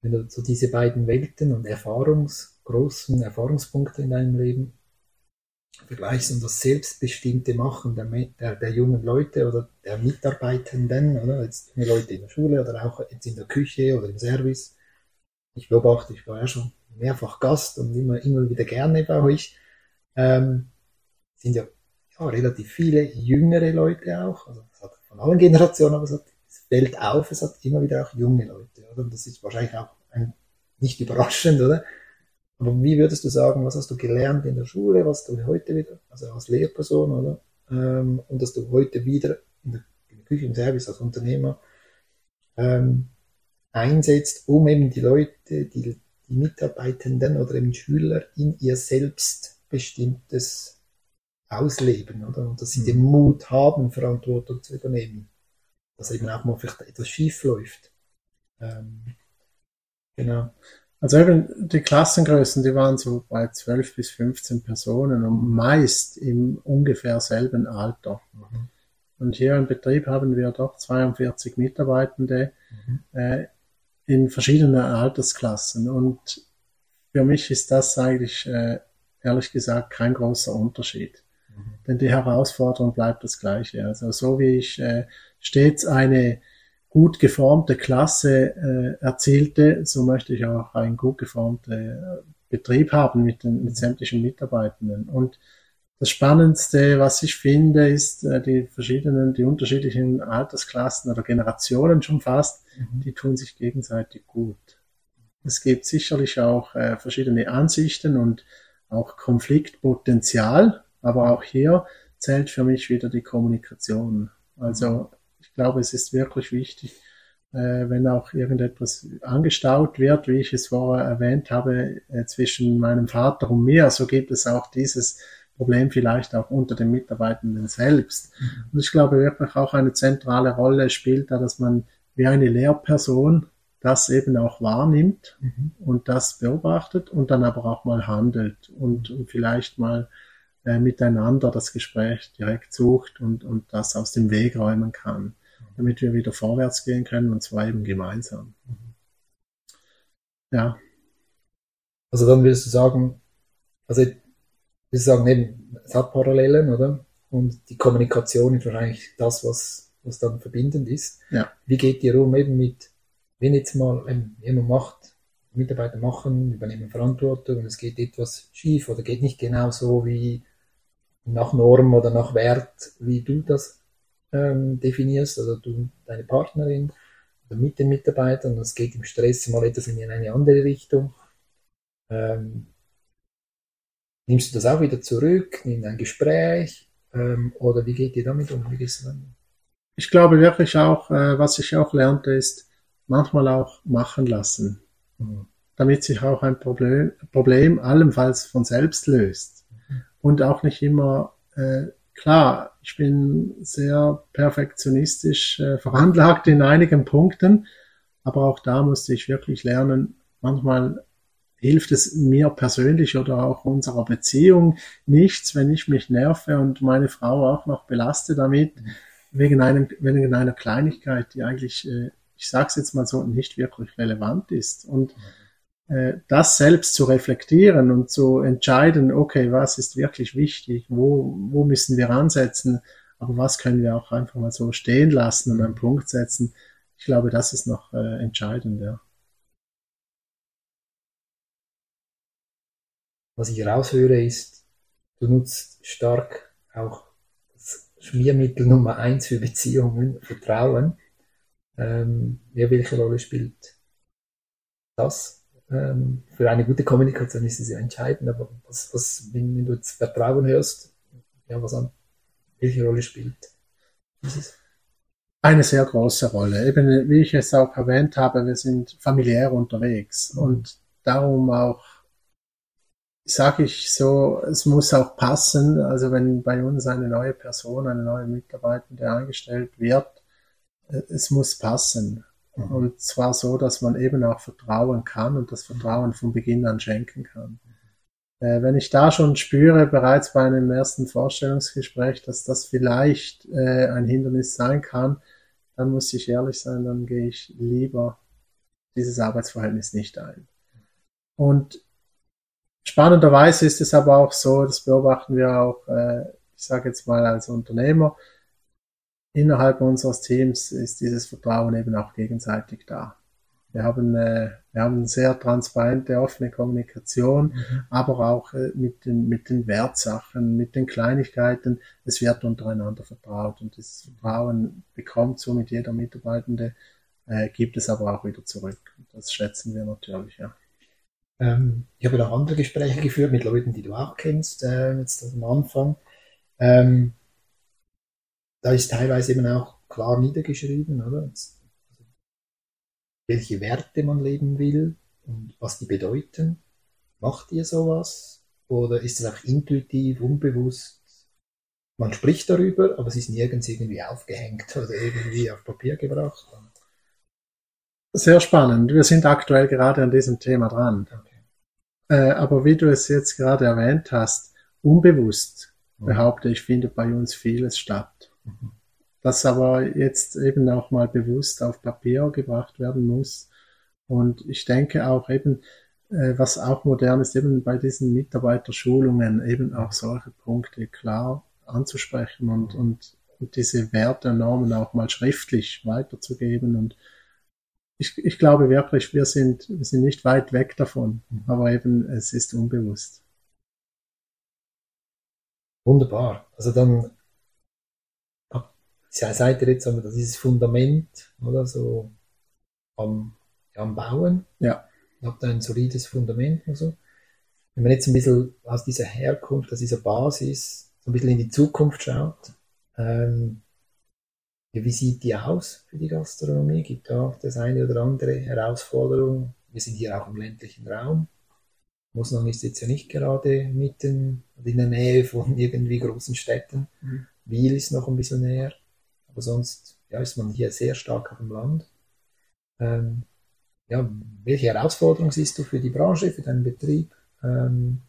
wenn du so diese beiden Welten und Erfahrungs, großen Erfahrungspunkte in deinem Leben vergleichst und das selbstbestimmte Machen der, der, der jungen Leute oder der Mitarbeitenden, oder jetzt die Leute in der Schule oder auch jetzt in der Küche oder im Service. Ich beobachte, ich war ja schon mehrfach Gast und immer, immer wieder gerne bei euch. Ähm, sind ja, ja relativ viele jüngere Leute auch, also es hat von allen Generationen, aber es, hat, es fällt auf, es hat immer wieder auch junge Leute, oder? Das ist wahrscheinlich auch ein, nicht überraschend, oder? Aber wie würdest du sagen, was hast du gelernt in der Schule, was du heute wieder, also als Lehrperson, oder? Ähm, und dass du heute wieder in der, in der Küche, im Service als Unternehmer ähm, einsetzt, um eben die Leute, die, die Mitarbeitenden oder eben Schüler in ihr selbstbestimmtes ausleben, oder? Und dass sie den mhm. Mut haben, Verantwortung zu übernehmen. Dass eben auch mal vielleicht etwas schief läuft. Ähm, genau. Also eben die Klassengrößen, die waren so bei 12 bis 15 Personen und meist im ungefähr selben Alter. Mhm. Und hier im Betrieb haben wir doch 42 Mitarbeitende mhm. äh, in verschiedenen Altersklassen. Und für mich ist das eigentlich äh, ehrlich gesagt kein großer Unterschied. Denn die Herausforderung bleibt das gleiche. Also so wie ich äh, stets eine gut geformte Klasse äh, erzielte, so möchte ich auch einen gut geformten äh, Betrieb haben mit den mit sämtlichen Mitarbeitenden. Und das Spannendste, was ich finde, ist äh, die verschiedenen, die unterschiedlichen Altersklassen oder Generationen schon fast, mhm. die tun sich gegenseitig gut. Es gibt sicherlich auch äh, verschiedene Ansichten und auch Konfliktpotenzial, aber auch hier zählt für mich wieder die Kommunikation. Also glaube, es ist wirklich wichtig, äh, wenn auch irgendetwas angestaut wird, wie ich es vorher erwähnt habe, äh, zwischen meinem Vater und mir, so gibt es auch dieses Problem vielleicht auch unter den Mitarbeitenden selbst. Mhm. Und ich glaube wirklich auch eine zentrale Rolle spielt da, dass man wie eine Lehrperson das eben auch wahrnimmt mhm. und das beobachtet und dann aber auch mal handelt und, und vielleicht mal äh, miteinander das Gespräch direkt sucht und, und das aus dem Weg räumen kann, damit wir wieder vorwärts gehen können und zwar eben gemeinsam. Ja. Also dann würdest du sagen, also ich würde sagen, eben, es hat Parallelen, oder? Und die Kommunikation ist wahrscheinlich das, was, was dann verbindend ist. Ja. Wie geht ihr um eben mit, wenn jetzt mal jemand macht, Mitarbeiter machen, übernehmen Verantwortung und es geht etwas schief oder geht nicht genau so, wie nach Norm oder nach Wert, wie du das ähm, definierst, also du, deine Partnerin oder mit den Mitarbeitern, es geht im Stress mal etwas in eine andere Richtung. Ähm, nimmst du das auch wieder zurück in ein Gespräch ähm, oder wie geht ihr damit um? Wie gehst du damit? Ich glaube wirklich auch, äh, was ich auch lernte, ist manchmal auch machen lassen, mhm. damit sich auch ein Problem, Problem allenfalls von selbst löst und auch nicht immer äh, klar. Ich bin sehr perfektionistisch äh, veranlagt in einigen Punkten, aber auch da musste ich wirklich lernen, manchmal hilft es mir persönlich oder auch unserer Beziehung nichts, wenn ich mich nerve und meine Frau auch noch belaste damit, wegen, einem, wegen einer Kleinigkeit, die eigentlich, äh, ich sage es jetzt mal so, nicht wirklich relevant ist. Und das selbst zu reflektieren und zu entscheiden, okay, was ist wirklich wichtig, wo, wo müssen wir ansetzen, aber was können wir auch einfach mal so stehen lassen und einen Punkt setzen. Ich glaube, das ist noch äh, entscheidend, ja. Was ich raushöre ist, du nutzt stark auch das Schmiermittel Nummer eins für Beziehungen, Vertrauen. Ähm, ja, welche Rolle spielt das? Ähm, für eine gute Kommunikation ist es ja entscheidend, aber was, was, wenn, wenn du jetzt Vertrauen hörst, ja, was an, welche Rolle spielt dieses? Eine sehr große Rolle. Eben, wie ich es auch erwähnt habe, wir sind familiär unterwegs mhm. und darum auch sage ich so, es muss auch passen. Also wenn bei uns eine neue Person, eine neue Mitarbeitende eingestellt wird, äh, es muss passen. Mhm. Und zwar so, dass man eben auch vertrauen kann und das Vertrauen von Beginn an schenken kann. Äh, wenn ich da schon spüre, bereits bei einem ersten Vorstellungsgespräch, dass das vielleicht äh, ein Hindernis sein kann, dann muss ich ehrlich sein, dann gehe ich lieber dieses Arbeitsverhältnis nicht ein. Und Spannenderweise ist es aber auch so, das beobachten wir auch, äh, ich sage jetzt mal als Unternehmer, innerhalb unseres Teams ist dieses Vertrauen eben auch gegenseitig da. Wir haben, äh, wir haben eine sehr transparente, offene Kommunikation, mhm. aber auch äh, mit, den, mit den Wertsachen, mit den Kleinigkeiten. Es wird untereinander vertraut und dieses Vertrauen bekommt so mit jeder Mitarbeitende, äh, gibt es aber auch wieder zurück. Das schätzen wir natürlich, ja. Ähm, ich habe noch andere Gespräche geführt mit Leuten, die du auch kennst, äh, jetzt am Anfang. Ähm, da ist teilweise eben auch klar niedergeschrieben, oder? Welche Werte man leben will und was die bedeuten. Macht ihr sowas? Oder ist es auch intuitiv, unbewusst? Man spricht darüber, aber es ist nirgends irgendwie aufgehängt oder irgendwie auf Papier gebracht. Sehr spannend. Wir sind aktuell gerade an diesem Thema dran. Okay. Äh, aber wie du es jetzt gerade erwähnt hast, unbewusst mhm. behaupte ich, findet bei uns vieles statt. Das aber jetzt eben auch mal bewusst auf Papier gebracht werden muss. Und ich denke auch eben, äh, was auch modern ist, eben bei diesen Mitarbeiterschulungen eben auch solche Punkte klar anzusprechen und, und, und diese Werte und Normen auch mal schriftlich weiterzugeben und ich, ich glaube wirklich, wir sind, wir sind nicht weit weg davon, aber eben es ist unbewusst. Wunderbar. Also dann seid ihr jetzt wir, dieses Fundament oder so am, am Bauen. Ja. Ihr habt ein solides Fundament und so. Wenn man jetzt ein bisschen aus dieser Herkunft, aus dieser Basis, so ein bisschen in die Zukunft schaut, ähm, wie sieht die aus für die Gastronomie? Gibt da das eine oder andere Herausforderung? Wir sind hier auch im ländlichen Raum. Mosnang ist jetzt ja nicht gerade mitten in der Nähe von irgendwie großen Städten. Mhm. Wiel ist noch ein bisschen näher. Aber sonst ja, ist man hier sehr stark auf dem Land. Ähm, ja, welche Herausforderungen siehst du für die Branche, für deinen Betrieb? Ähm,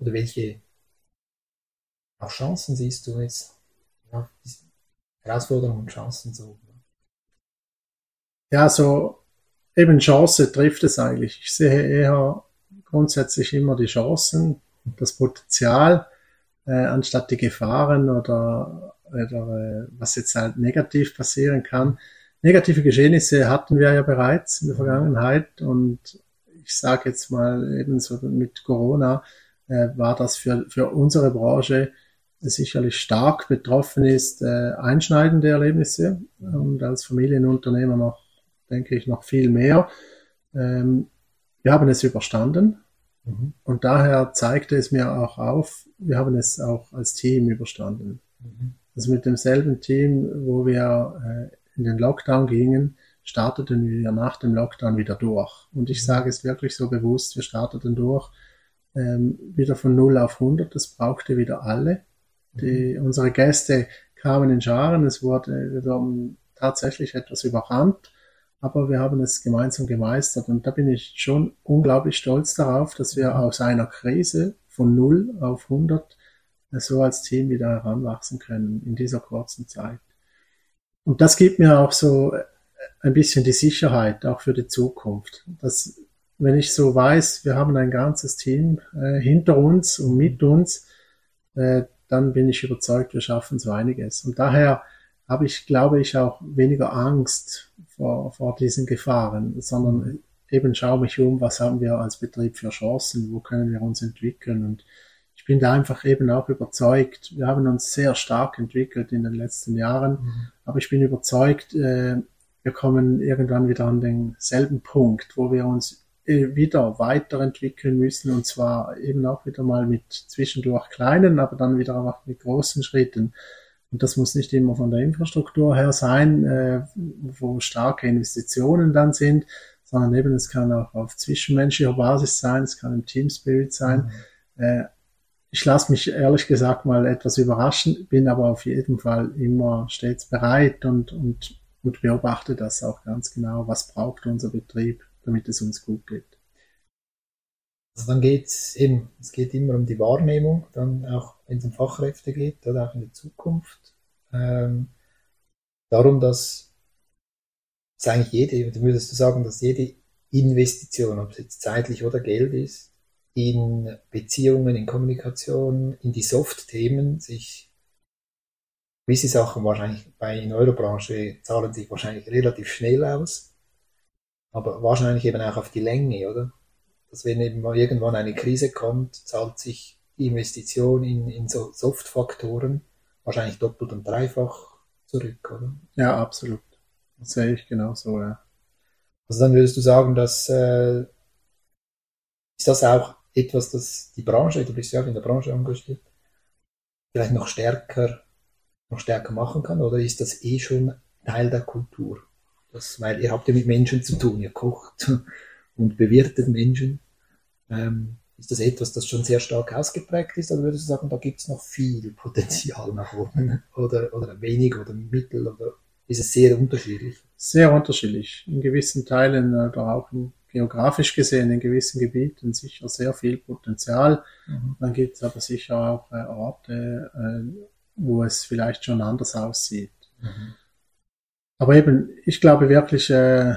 oder welche auch Chancen siehst du jetzt ja, Herausforderungen und Chancen so. Ja, so eben Chance trifft es eigentlich. Ich sehe eher grundsätzlich immer die Chancen, das Potenzial, äh, anstatt die Gefahren oder, oder äh, was jetzt halt negativ passieren kann. Negative Geschehnisse hatten wir ja bereits in der Vergangenheit und ich sage jetzt mal ebenso mit Corona äh, war das für, für unsere Branche sicherlich stark betroffen ist, äh, einschneidende Erlebnisse und als Familienunternehmer noch, denke ich, noch viel mehr. Ähm, wir haben es überstanden. Und daher zeigte es mir auch auf, wir haben es auch als Team überstanden. Mhm. Also mit demselben Team, wo wir äh, in den Lockdown gingen, starteten wir nach dem Lockdown wieder durch. Und ich mhm. sage es wirklich so bewusst, wir starteten durch, ähm, wieder von 0 auf 100, das brauchte wieder alle. Die, unsere Gäste kamen in Scharen, es wurde, wir wurden tatsächlich etwas überrannt, aber wir haben es gemeinsam gemeistert und da bin ich schon unglaublich stolz darauf, dass wir aus einer Krise von 0 auf 100 so als Team wieder heranwachsen können in dieser kurzen Zeit. Und das gibt mir auch so ein bisschen die Sicherheit, auch für die Zukunft, dass wenn ich so weiß, wir haben ein ganzes Team äh, hinter uns und mit uns, äh, dann bin ich überzeugt, wir schaffen so einiges. Und daher habe ich, glaube ich, auch weniger Angst vor, vor diesen Gefahren, sondern eben schaue mich um, was haben wir als Betrieb für Chancen, wo können wir uns entwickeln und ich bin da einfach eben auch überzeugt. Wir haben uns sehr stark entwickelt in den letzten Jahren, mhm. aber ich bin überzeugt, äh, wir kommen irgendwann wieder an denselben Punkt, wo wir uns äh, wieder weiterentwickeln müssen und zwar eben auch wieder mal mit zwischendurch kleinen, aber dann wieder auch mit großen Schritten. Und das muss nicht immer von der Infrastruktur her sein, äh, wo starke Investitionen dann sind, sondern eben es kann auch auf zwischenmenschlicher Basis sein, es kann im Team Spirit sein. Mhm. Äh, ich lasse mich ehrlich gesagt mal etwas überraschen, bin aber auf jeden Fall immer stets bereit und, und, und beobachte das auch ganz genau, was braucht unser Betrieb, damit es uns gut geht. Also dann geht es eben, es geht immer um die Wahrnehmung, dann auch wenn es um Fachkräfte geht oder auch in der Zukunft. Ähm, darum, dass dass eigentlich jede, würdest du sagen, dass jede Investition, ob es jetzt zeitlich oder Geld ist, in Beziehungen, in Kommunikation, in die Soft-Themen sich gewisse Sachen wahrscheinlich bei in eurer Branche zahlen sich wahrscheinlich relativ schnell aus, aber wahrscheinlich eben auch auf die Länge, oder? Dass wenn eben mal irgendwann eine Krise kommt, zahlt sich die Investition in, in so Soft-Faktoren wahrscheinlich doppelt und dreifach zurück, oder? Ja, absolut. Das sehe ich genauso, ja. Also dann würdest du sagen, dass äh, ist das auch etwas, das die Branche, du bist ja auch in der Branche engagiert, vielleicht noch stärker, noch stärker machen kann, oder ist das eh schon Teil der Kultur? Das, weil ihr habt ja mit Menschen zu tun, ihr kocht und bewirtet Menschen. Ähm, ist das etwas, das schon sehr stark ausgeprägt ist, oder würdest du sagen, da gibt es noch viel Potenzial nach oben? Oder, oder wenig oder mittel oder ist es sehr unterschiedlich? Sehr unterschiedlich. In gewissen Teilen oder auch in, geografisch gesehen in gewissen Gebieten sicher sehr viel Potenzial. Mhm. Dann gibt es aber sicher auch äh, Orte, äh, wo es vielleicht schon anders aussieht. Mhm. Aber eben, ich glaube wirklich, äh,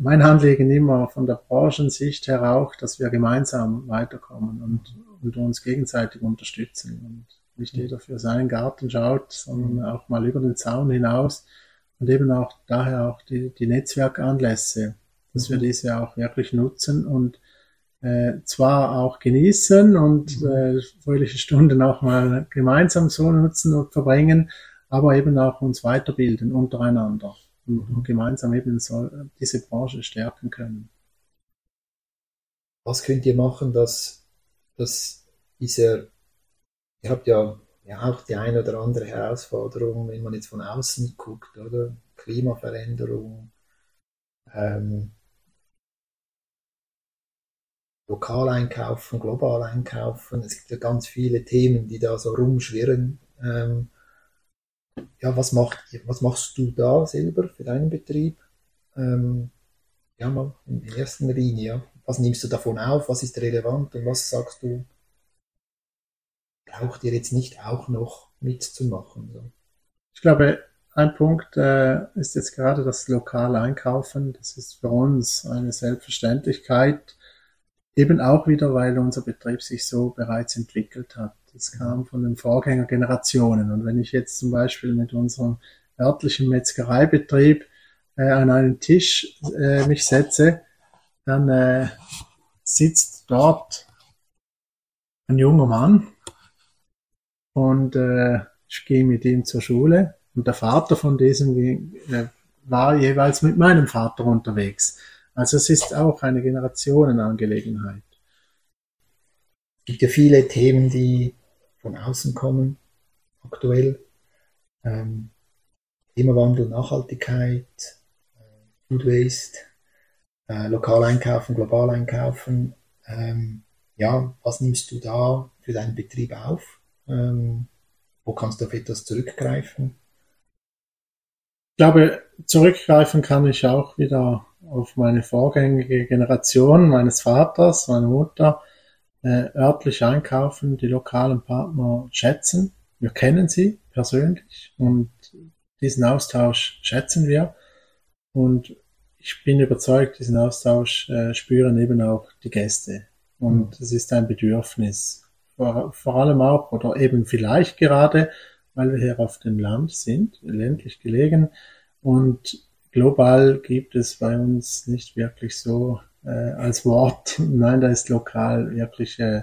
mein Anliegen immer von der Branchensicht her auch, dass wir gemeinsam weiterkommen und, und uns gegenseitig unterstützen und nicht mhm. jeder für seinen Garten schaut, sondern auch mal über den Zaun hinaus und eben auch daher auch die, die Netzwerkanlässe, dass wir mhm. diese auch wirklich nutzen und äh, zwar auch genießen und mhm. äh, fröhliche Stunden auch mal gemeinsam so nutzen und verbringen, aber eben auch uns weiterbilden untereinander und, gemeinsam eben so diese Branche stärken können. Was könnt ihr machen, dass, dass dieser, ihr habt ja ja auch die eine oder andere Herausforderung, wenn man jetzt von außen guckt, oder? Klimaveränderung, ähm, lokal einkaufen, global einkaufen. Es gibt ja ganz viele Themen, die da so rumschwirren. Ähm, ja, was, macht, was machst du da selber für deinen Betrieb? Ähm, ja, mal in erster Linie. Was nimmst du davon auf? Was ist relevant und was sagst du, braucht ihr jetzt nicht auch noch mitzumachen? So. Ich glaube, ein Punkt äh, ist jetzt gerade das lokale Einkaufen. Das ist für uns eine Selbstverständlichkeit. Eben auch wieder, weil unser Betrieb sich so bereits entwickelt hat. Das kam von den Vorgängergenerationen. Und wenn ich jetzt zum Beispiel mit unserem örtlichen Metzgereibetrieb äh, an einen Tisch äh, mich setze, dann äh, sitzt dort ein junger Mann und äh, ich gehe mit ihm zur Schule und der Vater von diesem äh, war jeweils mit meinem Vater unterwegs. Also es ist auch eine Generationenangelegenheit. Es gibt ja viele Themen, die von außen kommen, aktuell. Ähm, Klimawandel, Nachhaltigkeit, äh, Food Waste, äh, lokal einkaufen, global einkaufen. Ähm, ja, was nimmst du da für deinen Betrieb auf? Ähm, wo kannst du auf etwas zurückgreifen? Ich glaube, zurückgreifen kann ich auch wieder auf meine vorgängige Generation meines Vaters, meine Mutter, äh, örtlich einkaufen, die lokalen Partner schätzen. Wir kennen sie persönlich und diesen Austausch schätzen wir. Und ich bin überzeugt, diesen Austausch äh, spüren eben auch die Gäste. Und es ist ein Bedürfnis. Vor, vor allem auch, oder eben vielleicht gerade, weil wir hier auf dem Land sind, ländlich gelegen. Und global gibt es bei uns nicht wirklich so äh, als Wort. Nein, da ist lokal wirklich äh,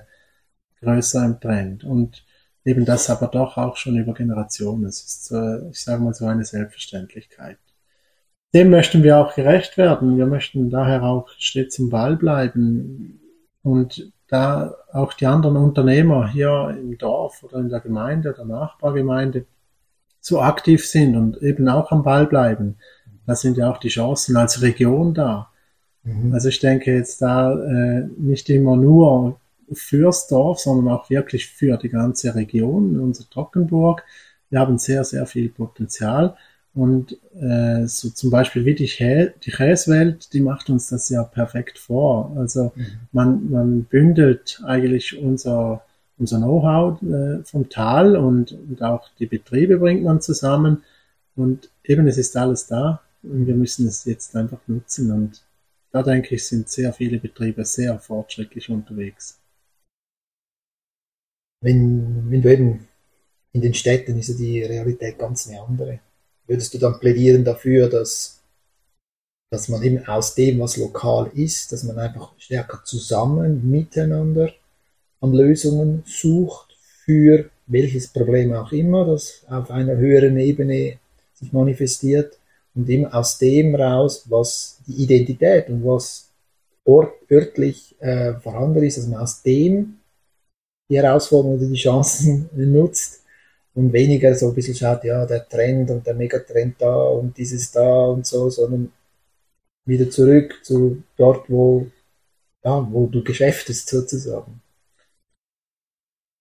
größer im Trend. Und eben das aber doch auch schon über Generationen. Es ist, äh, ich sage mal so eine Selbstverständlichkeit. Dem möchten wir auch gerecht werden. Wir möchten daher auch stets im Ball bleiben und da auch die anderen Unternehmer hier im Dorf oder in der Gemeinde oder Nachbargemeinde so aktiv sind und eben auch am Ball bleiben. Da sind ja auch die Chancen als Region da. Mhm. Also ich denke jetzt da äh, nicht immer nur fürs Dorf, sondern auch wirklich für die ganze Region, unser Trockenburg. Wir haben sehr, sehr viel Potenzial. Und äh, so zum Beispiel wie die, Kä die Käsewelt, die macht uns das ja perfekt vor. Also mhm. man, man bündelt eigentlich unser, unser Know-how äh, vom Tal und, und auch die Betriebe bringt man zusammen. Und eben es ist alles da und wir müssen es jetzt einfach nutzen. Und da denke ich, sind sehr viele Betriebe sehr fortschrittlich unterwegs wenn, wenn du eben in den Städten ist ja die Realität ganz eine andere. Würdest du dann plädieren dafür, dass, dass man eben aus dem, was lokal ist, dass man einfach stärker zusammen miteinander an Lösungen sucht für welches Problem auch immer, das auf einer höheren Ebene sich manifestiert und eben aus dem raus, was die Identität und was ort, örtlich äh, vorhanden ist, dass man aus dem die Herausforderungen oder die Chancen nutzt und weniger so ein bisschen schaut, ja, der Trend und der Megatrend da und dieses da und so, sondern wieder zurück zu dort, wo, ja, wo du geschäftest sozusagen.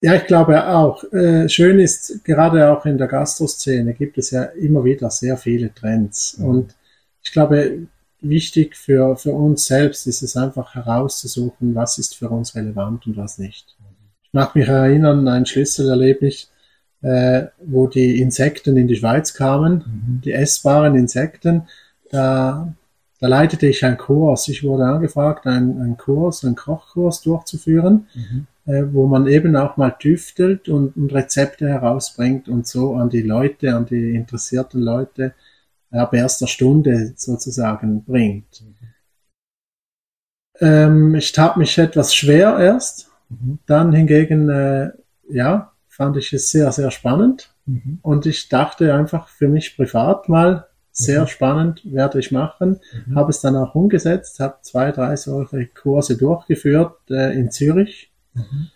Ja, ich glaube auch. Äh, schön ist, gerade auch in der Gastroszene gibt es ja immer wieder sehr viele Trends. Mhm. Und ich glaube, wichtig für, für uns selbst ist es einfach herauszusuchen, was ist für uns relevant und was nicht mag mich erinnern an ein Schlüsselerlebnis, äh, wo die Insekten in die Schweiz kamen, mhm. die essbaren Insekten. Da, da leitete ich einen Kurs. Ich wurde angefragt, einen, einen Kurs, einen Kochkurs durchzuführen, mhm. Äh, wo man eben auch mal tüftelt und, und, Rezepte herausbringt und so an die Leute, an die interessierten Leute ab erster Stunde sozusagen bringt. Mhm. Ähm, ich tat mich etwas schwer erst, Mhm. Dann hingegen, äh, ja, fand ich es sehr, sehr spannend. Mhm. Und ich dachte einfach für mich privat mal, sehr mhm. spannend, werde ich machen. Mhm. Habe es dann auch umgesetzt, habe zwei, drei solche Kurse durchgeführt äh, in Zürich. Mhm.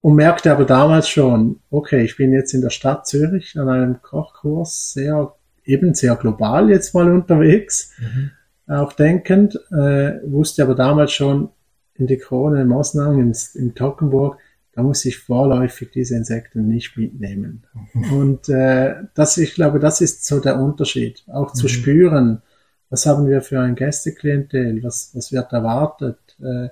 Und merkte aber damals schon, okay, ich bin jetzt in der Stadt Zürich an einem Kochkurs, sehr, eben sehr global jetzt mal unterwegs, mhm. auch denkend, äh, wusste aber damals schon, in die Krone in Mosnang, in, in Tockenburg, da muss ich vorläufig diese Insekten nicht mitnehmen. Mhm. Und äh, das, ich glaube, das ist so der Unterschied. Auch zu mhm. spüren, was haben wir für ein Gästeklientel, was, was wird erwartet. Äh,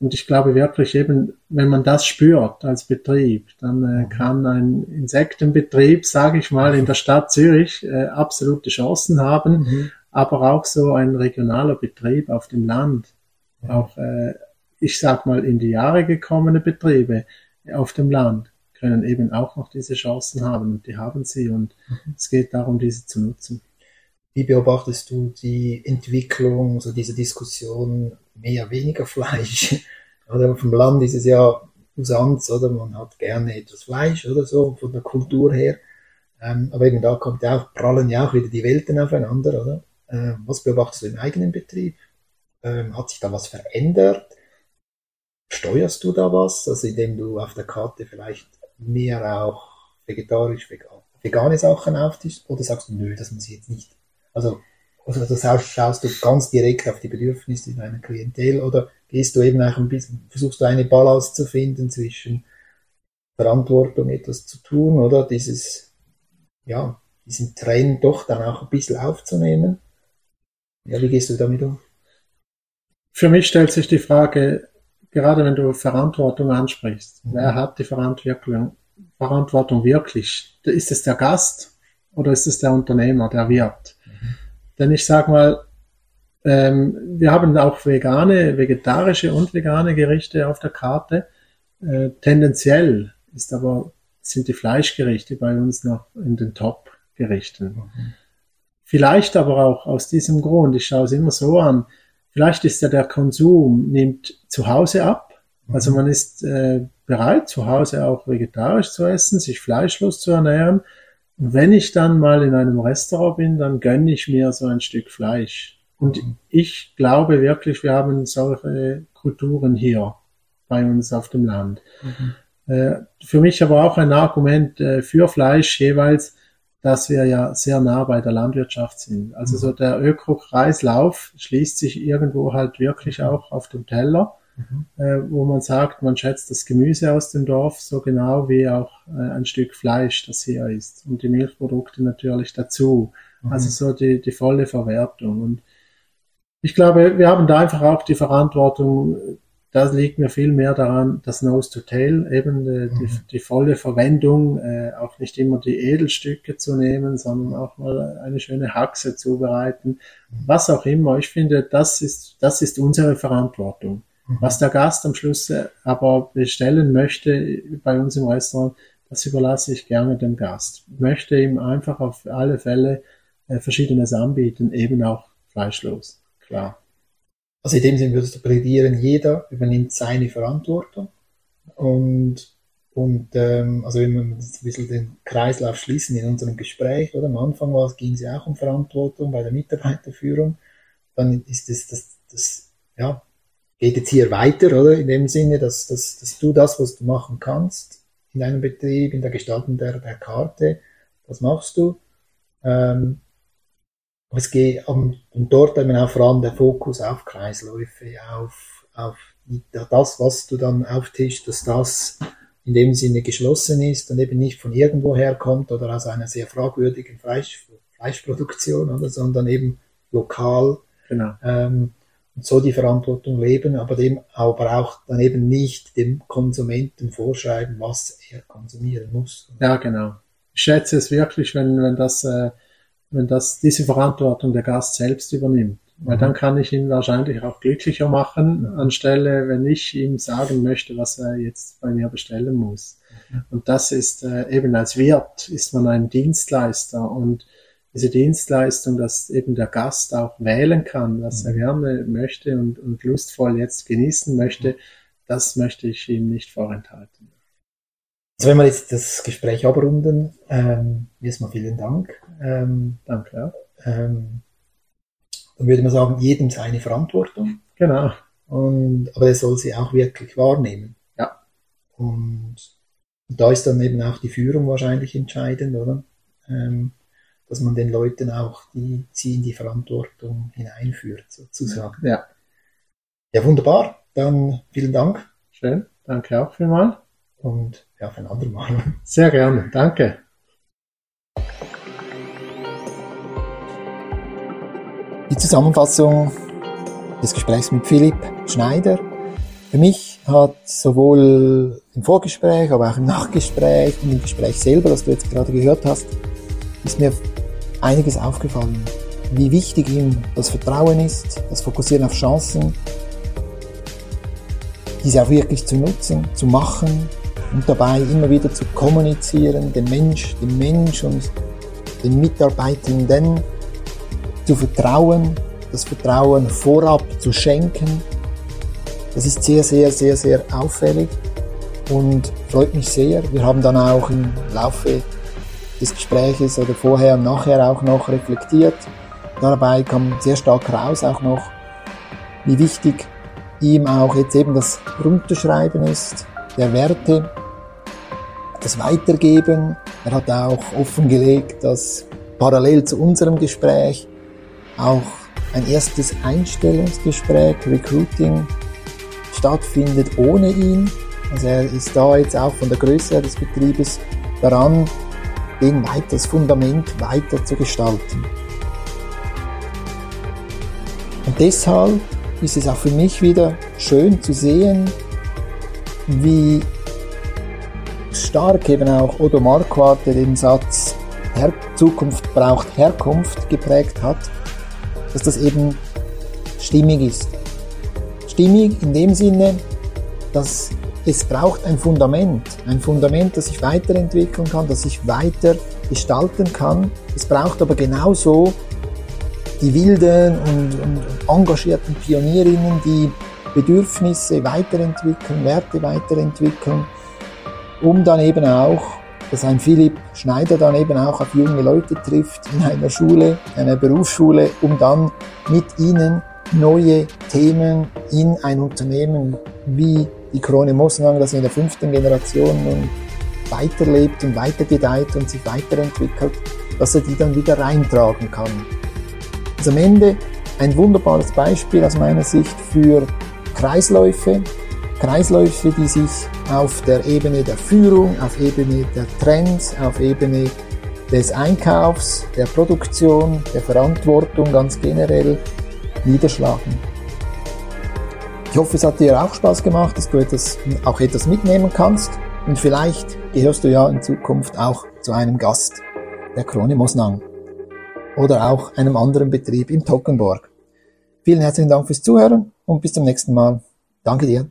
und ich glaube wirklich eben, wenn man das spürt als Betrieb, dann äh, mhm. kann ein Insektenbetrieb, sage ich mal, in der Stadt Zürich äh, absolute Chancen haben, mhm. aber auch so ein regionaler Betrieb auf dem Land auch, äh, ich sag mal, in die Jahre gekommene Betriebe auf dem Land können eben auch noch diese Chancen haben und die haben sie und mhm. es geht darum, diese zu nutzen. Wie beobachtest du die Entwicklung, so diese Diskussion mehr, weniger Fleisch? Oder vom Land ist es ja Usanz, oder man hat gerne etwas Fleisch oder so von der Kultur her. Ähm, aber eben da kommt ja auch, prallen ja auch wieder die Welten aufeinander, oder? Ähm, was beobachtest du im eigenen Betrieb? Ähm, hat sich da was verändert? Steuerst du da was? Also indem du auf der Karte vielleicht mehr auch vegetarisch, vegan, vegane Sachen auftischst? Oder sagst du, nö, das muss ich jetzt nicht? Also, also das schaust du ganz direkt auf die Bedürfnisse deiner Klientel oder gehst du eben auch ein bisschen, versuchst du eine Balance zu finden zwischen Verantwortung etwas zu tun oder dieses, ja, diesen Trend doch dann auch ein bisschen aufzunehmen? Ja, wie gehst du damit um? Für mich stellt sich die Frage, gerade wenn du Verantwortung ansprichst, mhm. wer hat die Verantwortung, Verantwortung wirklich? Ist es der Gast oder ist es der Unternehmer, der Wirt? Denn ich sage mal, Ähm, wir haben auch vegane, vegetarische und vegane Gerichte auf der Karte. Äh, tendenziell ist aber, sind die Fleischgerichte bei uns noch in den Top-Gerichten. Mhm. Vielleicht aber auch aus diesem Grund, ich schaue es immer so an, vielleicht ist ja der Konsum, nimmt zu Hause ab. Also mhm. man ist äh, bereit, zu Hause auch vegetarisch zu essen, sich fleischlos zu ernähren. Und wenn ich dann mal in einem Restaurant bin, dann gönne ich mir so ein Stück Fleisch. Und mhm. ich glaube wirklich, wir haben solche Kulturen hier bei uns auf dem Land. Mhm. Äh, für mich aber auch ein Argument äh, für Fleisch jeweils, dass wir ja sehr nah bei der Landwirtschaft sind. Also mhm. so der Öko-Kreislauf schließt sich irgendwo halt wirklich mhm. auch auf dem Teller, mhm. äh, wo man sagt, man schätzt das Gemüse aus dem Dorf so genau wie auch äh, ein Stück Fleisch, das hier ist. Und die Milchprodukte natürlich dazu. Mhm. Also so die, die volle Verwertung. Und ich glaube, wir haben da einfach auch die Verantwortung, da liegt mir viel mehr daran, das Nose to Tail, eben die, mhm. die, die volle Verwendung, äh, auch nicht immer die Edelstücke zu nehmen, sondern auch mal eine schöne Haxe zubereiten, mhm. was auch immer. Ich finde, das ist, das ist unsere Verantwortung. Was der Gast am Schluss äh, aber bestellen möchte bei uns im Restaurant, das überlasse ich gerne dem Gast. Ich möchte ihm einfach auf alle Fälle äh, Verschiedenes anbieten, eben auch fleischlos. Klar. Also in dem Sinne würdest du plädieren, jeder übernimmt seine Verantwortung und und ähm, also wenn wir ein bisschen den Kreislauf schließen in unserem Gespräch, oder am Anfang ging es ja auch um Verantwortung bei der Mitarbeiterführung, dann ist es das, das, ja, geht jetzt hier weiter, oder? In dem Sinne, dass, dass, dass du das, was du machen kannst in deinem Betrieb, in der Gestaltung der, der Karte, das machst du. Ähm, es geht um, und dort eben auch vor allem der Fokus auf Kreisläufe, auf, auf das, was du dann auftischst, dass das in dem Sinne geschlossen ist und eben nicht von irgendwoher kommt oder aus einer sehr fragwürdigen Fleisch, Fleischproduktion, oder, sondern eben lokal. Genau. Ähm, und so die Verantwortung leben, aber dem aber auch dann eben nicht dem Konsumenten vorschreiben, was er konsumieren muss. Ja, genau. Ich schätze es wirklich, wenn, wenn das äh, wenn das diese Verantwortung der Gast selbst übernimmt. Weil dann mhm. kann ich ihn wahrscheinlich auch glücklicher machen, anstelle, wenn ich ihm sagen möchte, was er jetzt bei mir bestellen muss. Mhm. Und das ist äh, eben als Wirt ist man ein Dienstleister und diese Dienstleistung, dass eben der Gast auch wählen kann, was er mhm. gerne möchte und, und lustvoll jetzt genießen möchte, das möchte ich ihm nicht vorenthalten. Also wenn wir jetzt das Gespräch abrunden, ähm, erstmal vielen Dank. Ähm, Danke auch. Ähm, dann würde man sagen, jedem seine Verantwortung. Genau. Und, aber er soll sie auch wirklich wahrnehmen. Ja. Und, und da ist dann eben auch die Führung wahrscheinlich entscheidend, oder? Ähm, dass man den Leuten auch die, sie in die Verantwortung hineinführt, sozusagen. Ja. Ja, wunderbar. Dann vielen Dank. Schön. Danke auch vielmals. Und ja, für ein andermal. Sehr gerne, danke. Die Zusammenfassung des Gesprächs mit Philipp Schneider. Für mich hat sowohl im Vorgespräch, aber auch im Nachgespräch und im Gespräch selber, das du jetzt gerade gehört hast, ist mir einiges aufgefallen. Wie wichtig ihm das Vertrauen ist, das Fokussieren auf Chancen, diese auch wirklich zu nutzen, zu machen, und dabei immer wieder zu kommunizieren, dem Mensch, dem Mensch und den Mitarbeitenden zu vertrauen, das Vertrauen vorab zu schenken. Das ist sehr, sehr, sehr, sehr auffällig und freut mich sehr. Wir haben dann auch im Laufe des Gespräches oder vorher und nachher auch noch reflektiert. Dabei kam sehr stark raus auch noch, wie wichtig ihm auch jetzt eben das Runterschreiben ist, der Werte, das Weitergeben. Er hat auch offengelegt, dass parallel zu unserem Gespräch auch ein erstes Einstellungsgespräch, Recruiting, stattfindet ohne ihn. Also er ist da jetzt auch von der Größe des Betriebes daran, den weiter, das Fundament weiter zu gestalten. Und deshalb ist es auch für mich wieder schön zu sehen, wie stark eben auch Odo Marquardt, den Satz Her Zukunft braucht Herkunft geprägt hat, dass das eben stimmig ist. Stimmig in dem Sinne, dass es braucht ein Fundament, ein Fundament, das sich weiterentwickeln kann, das sich weiter gestalten kann. Es braucht aber genauso die wilden und, und engagierten Pionierinnen, die Bedürfnisse weiterentwickeln, Werte weiterentwickeln, um dann eben auch, dass ein Philipp Schneider dann eben auch auf junge Leute trifft in einer Schule, einer Berufsschule, um dann mit ihnen neue Themen in ein Unternehmen wie die Krone Mosnang, das in der fünften Generation nun weiterlebt und weitergedeiht und sich weiterentwickelt, dass er die dann wieder reintragen kann. Also am Ende ein wunderbares Beispiel aus meiner Sicht für Kreisläufe, Kreisläufe, die sich auf der Ebene der Führung, auf Ebene der Trends, auf Ebene des Einkaufs, der Produktion, der Verantwortung ganz generell niederschlagen. Ich hoffe, es hat dir auch Spaß gemacht, dass du etwas, auch etwas mitnehmen kannst und vielleicht gehörst du ja in Zukunft auch zu einem Gast der Krone Mosnang oder auch einem anderen Betrieb im Tockenborg. Vielen herzlichen Dank fürs Zuhören und bis zum nächsten Mal. Danke dir.